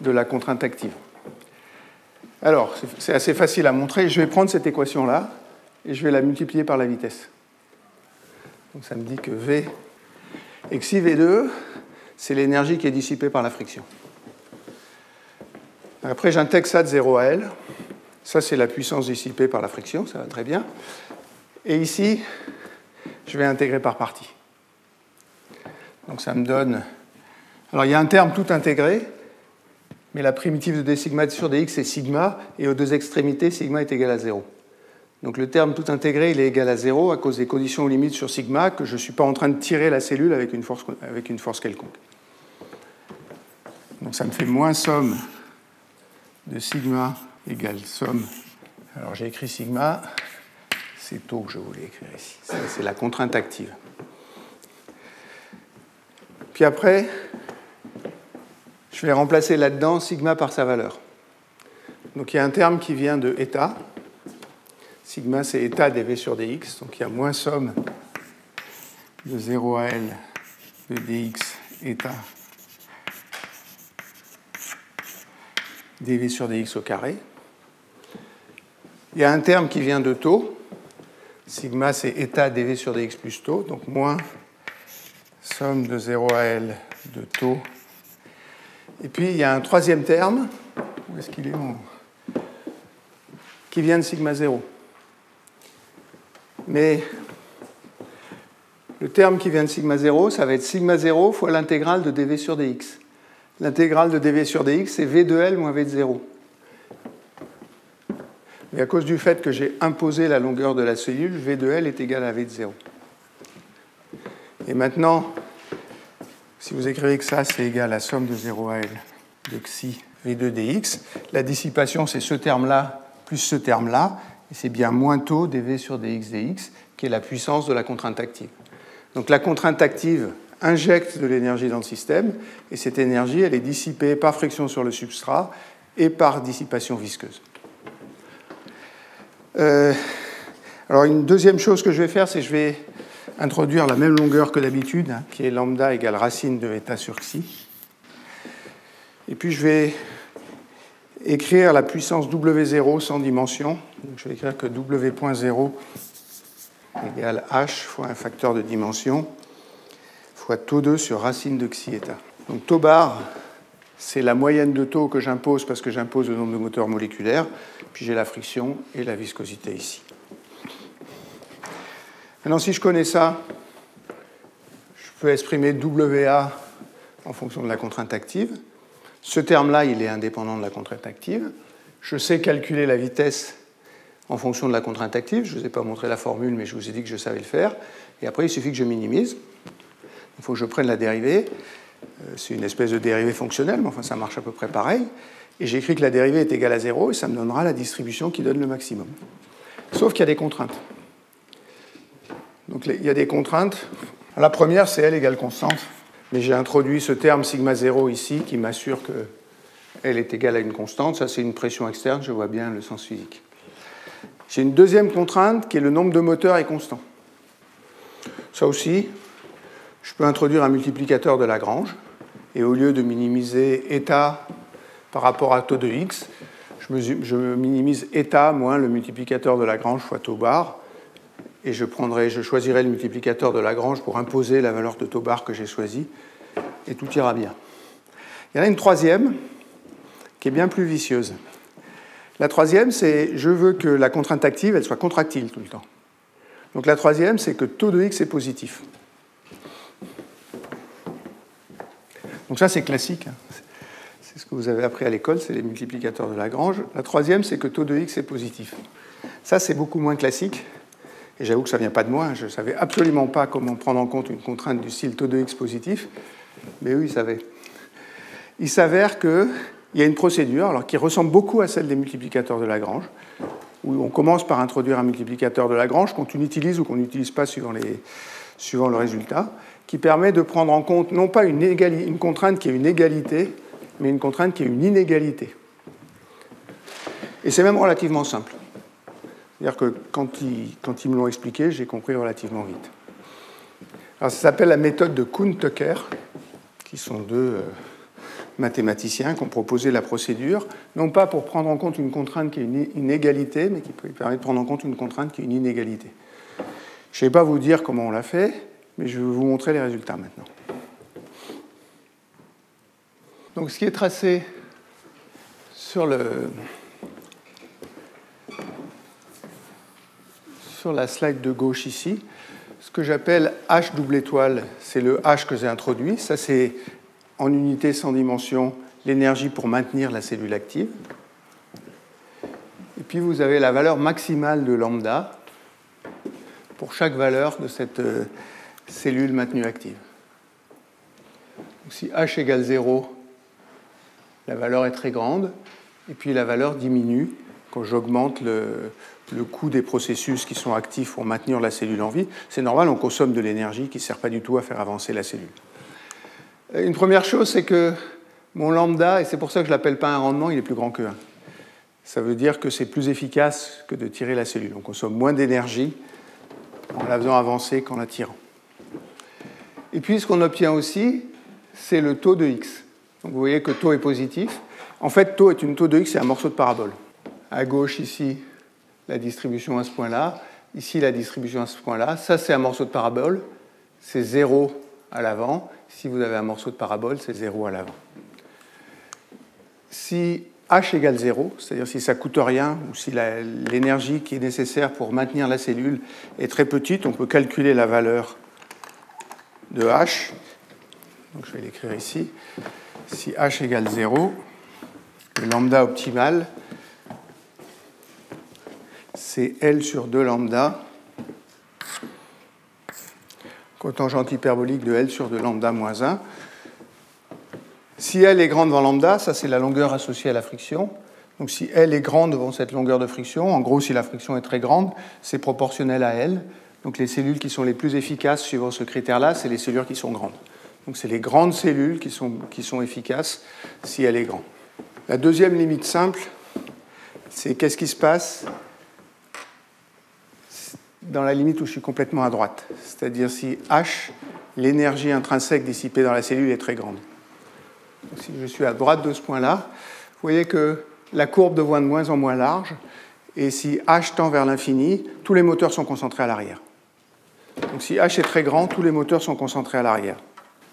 de la contrainte active. Alors, c'est assez facile à montrer. Je vais prendre cette équation-là et je vais la multiplier par la vitesse. Donc ça me dit que V, xi V2, c'est l'énergie qui est dissipée par la friction. Après, j'intègre ça de 0 à L. Ça, c'est la puissance dissipée par la friction, ça va très bien. Et ici, je vais intégrer par partie. Donc ça me donne... Alors il y a un terme tout intégré, mais la primitive de d sigma sur dx c'est sigma, et aux deux extrémités, sigma est égal à 0. Donc le terme tout intégré, il est égal à 0 à cause des conditions limites sur sigma, que je ne suis pas en train de tirer la cellule avec une force, avec une force quelconque. Donc ça me fait moins somme de sigma égale somme. Alors j'ai écrit sigma, c'est taux que je voulais écrire ici. C'est la contrainte active. Puis après, je vais remplacer là-dedans sigma par sa valeur. Donc il y a un terme qui vient de état, Sigma, c'est état dv sur dx, donc il y a moins somme de 0 à L de dx état dv sur dx au carré. Il y a un terme qui vient de taux. Sigma, c'est état dv sur dx plus taux, donc moins somme de 0 à L de taux. Et puis il y a un troisième terme, où est-ce qu'il est, Qui vient de sigma 0. Mais le terme qui vient de sigma 0, ça va être sigma 0 fois l'intégrale de dv sur dx. L'intégrale de dv sur dx, c'est v de L moins v de 0. Mais à cause du fait que j'ai imposé la longueur de la cellule, v de L est égal à v de 0. Et maintenant, si vous écrivez que ça, c'est égal à somme de 0 à L de xi v2 dx, la dissipation, c'est ce terme-là plus ce terme-là, et c'est bien moins taux dv sur dx dx, qui est la puissance de la contrainte active. Donc la contrainte active injecte de l'énergie dans le système, et cette énergie, elle est dissipée par friction sur le substrat et par dissipation visqueuse. Euh, alors une deuxième chose que je vais faire, c'est que je vais introduire la même longueur que d'habitude, hein, qui est lambda égale racine de eta sur xi. Et puis je vais écrire la puissance W0 sans dimension. je vais écrire que W.0 égale h fois un facteur de dimension fois taux 2 sur racine de xi eta. Donc taux bar, c'est la moyenne de taux que j'impose parce que j'impose le nombre de moteurs moléculaires. Puis j'ai la friction et la viscosité ici. Maintenant, si je connais ça, je peux exprimer WA en fonction de la contrainte active. Ce terme-là, il est indépendant de la contrainte active. Je sais calculer la vitesse en fonction de la contrainte active. Je ne vous ai pas montré la formule, mais je vous ai dit que je savais le faire. Et après, il suffit que je minimise. Il faut que je prenne la dérivée. Euh, c'est une espèce de dérivée fonctionnelle, mais enfin, ça marche à peu près pareil. Et j'écris que la dérivée est égale à 0, et ça me donnera la distribution qui donne le maximum. Sauf qu'il y a des contraintes. Donc il y a des contraintes. La première, c'est L égale constante. Mais j'ai introduit ce terme sigma 0 ici qui m'assure que est égale à une constante. Ça, c'est une pression externe, je vois bien le sens physique. J'ai une deuxième contrainte qui est le nombre de moteurs est constant. Ça aussi, je peux introduire un multiplicateur de Lagrange. Et au lieu de minimiser état par rapport à taux de x, je, minimise état moins le multiplicateur de Lagrange fois taux bar et je, prendrai, je choisirai le multiplicateur de Lagrange pour imposer la valeur de taux bar que j'ai choisie, et tout ira bien. Il y en a une troisième qui est bien plus vicieuse. La troisième, c'est je veux que la contrainte active, elle soit contractile tout le temps. Donc la troisième, c'est que taux de x est positif. Donc ça, c'est classique. Hein. C'est ce que vous avez appris à l'école, c'est les multiplicateurs de Lagrange. La troisième, c'est que taux de x est positif. Ça, c'est beaucoup moins classique. Et j'avoue que ça ne vient pas de moi, je ne savais absolument pas comment prendre en compte une contrainte du style taux de x positif, mais eux, ils savaient. Il s'avère qu'il y a une procédure alors, qui ressemble beaucoup à celle des multiplicateurs de Lagrange, où on commence par introduire un multiplicateur de Lagrange qu'on utilise ou qu'on n'utilise pas suivant, les, suivant, le résultat, qui permet de prendre en compte non pas une, une contrainte qui est une égalité, mais une contrainte qui est une inégalité. Et c'est même relativement simple. C'est-à-dire que quand ils, me l'ont expliqué, j'ai compris relativement vite. Alors, ça s'appelle la méthode de Kuhn-Tucker, qui sont deux euh, mathématiciens qui ont proposé la procédure, non pas pour prendre en compte une contrainte qui est une égalité, mais qui permet de prendre en compte une contrainte qui est une inégalité. Je ne vais pas vous dire comment on l'a fait, mais je vais vous montrer les résultats maintenant. Donc, ce qui est tracé sur le, sur la slide de gauche ici, ce que j'appelle H double étoile, c'est le H que j'ai introduit. Ça, c'est en unité sans dimension l'énergie pour maintenir la cellule active. Et puis vous avez la valeur maximale de lambda pour chaque valeur de cette euh, cellule maintenue active. si H égale 0, la valeur est très grande, et puis la valeur diminue quand j'augmente le, le coût des processus qui sont actifs pour maintenir la cellule en vie, c'est normal, on consomme de l'énergie qui ne sert pas du tout à faire avancer la cellule. Une première chose, c'est que mon lambda, et c'est pour ça que je ne l'appelle pas un rendement, il est plus grand que 1. Ça veut dire que c'est plus efficace que de tirer la cellule. On consomme moins d'énergie en la faisant avancer qu'en la tirant. Et puis ce qu'on obtient aussi, c'est le taux de x. Donc vous voyez que taux est positif. En fait, taux est une taux de x, c'est un morceau de parabole. À gauche ici, la distribution à ce point-là, ici la distribution à ce point-là. Ça, c'est un morceau de parabole, c'est 0 à l'avant. Si vous avez un morceau de parabole, c'est 0 à l'avant. Si H égale 0, c'est-à-dire si ça coûte rien ou si l'énergie qui est nécessaire pour maintenir la cellule est très petite, on peut calculer la valeur de H. Donc je vais l'écrire ici. Si H égale 0, le lambda optimal, c'est L sur 2 lambda, cotangente hyperbolique de L sur 2 lambda moins 1. Si L est grande devant lambda, ça c'est la longueur associée à la friction. Donc si L est grande devant cette longueur de friction, en gros si la friction est très grande, c'est proportionnel à L. Donc les cellules qui sont les plus efficaces suivant ce critère-là, c'est les cellules qui sont grandes. Donc c'est les grandes cellules qui sont, efficaces si elle est grande. La deuxième limite simple, c'est qu'est-ce qui se passe dans la limite où je suis complètement à droite, c'est-à-dire si H, l'énergie intrinsèque dissipée dans la cellule est très grande. si je suis à droite de ce point-là, vous voyez que la courbe devient de moins en moins large, et si H tend vers l'infini, tous les moteurs sont concentrés à l'arrière. Donc si H est très grand, tous les moteurs sont concentrés à l'arrière.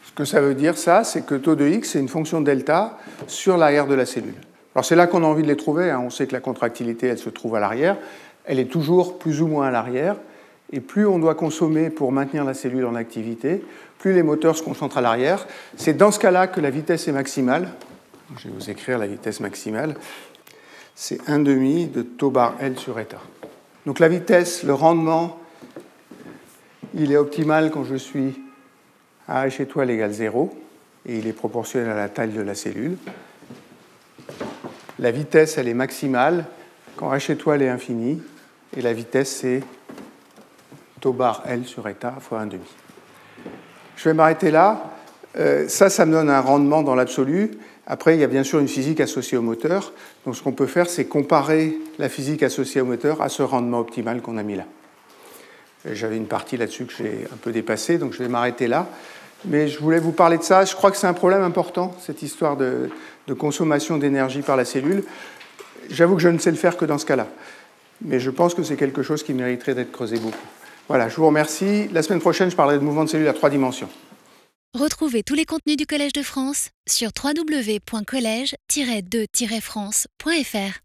Ce que ça veut dire, ça, c'est que taux de x, c'est une fonction delta sur l'arrière de la cellule. Alors c'est là qu'on a envie de les trouver. Hein. On sait que la contractilité, elle se trouve à l'arrière elle est toujours plus ou moins à l'arrière. Et plus on doit consommer pour maintenir la cellule en activité, plus les moteurs se concentrent à l'arrière. C'est dans ce cas-là que la vitesse est maximale. Je vais vous écrire la vitesse maximale. C'est 1,5 de taux bar L sur eta. Donc la vitesse, le rendement, il est optimal quand je suis à h étoile égale 0 et il est proportionnel à la taille de la cellule. La vitesse, elle est maximale quand h étoile est infini et la vitesse c'est tau bar L sur eta fois 1,5. Je vais m'arrêter là. Euh, ça, ça me donne un rendement dans l'absolu. Après, il y a bien sûr une physique associée au moteur. Donc, ce qu'on peut faire, c'est comparer la physique associée au moteur à ce rendement optimal qu'on a mis là. J'avais une partie là-dessus que j'ai un peu dépassée, donc je vais m'arrêter là. Mais je voulais vous parler de ça. Je crois que c'est un problème important, cette histoire de, de consommation d'énergie par la cellule. J'avoue que je ne sais le faire que dans ce cas-là mais je pense que c'est quelque chose qui mériterait d'être creusé beaucoup. Voilà, je vous remercie. La semaine prochaine, je parlerai de mouvement de cellules à trois dimensions. Retrouvez tous les contenus du Collège de France sur www.colège-2-france.fr.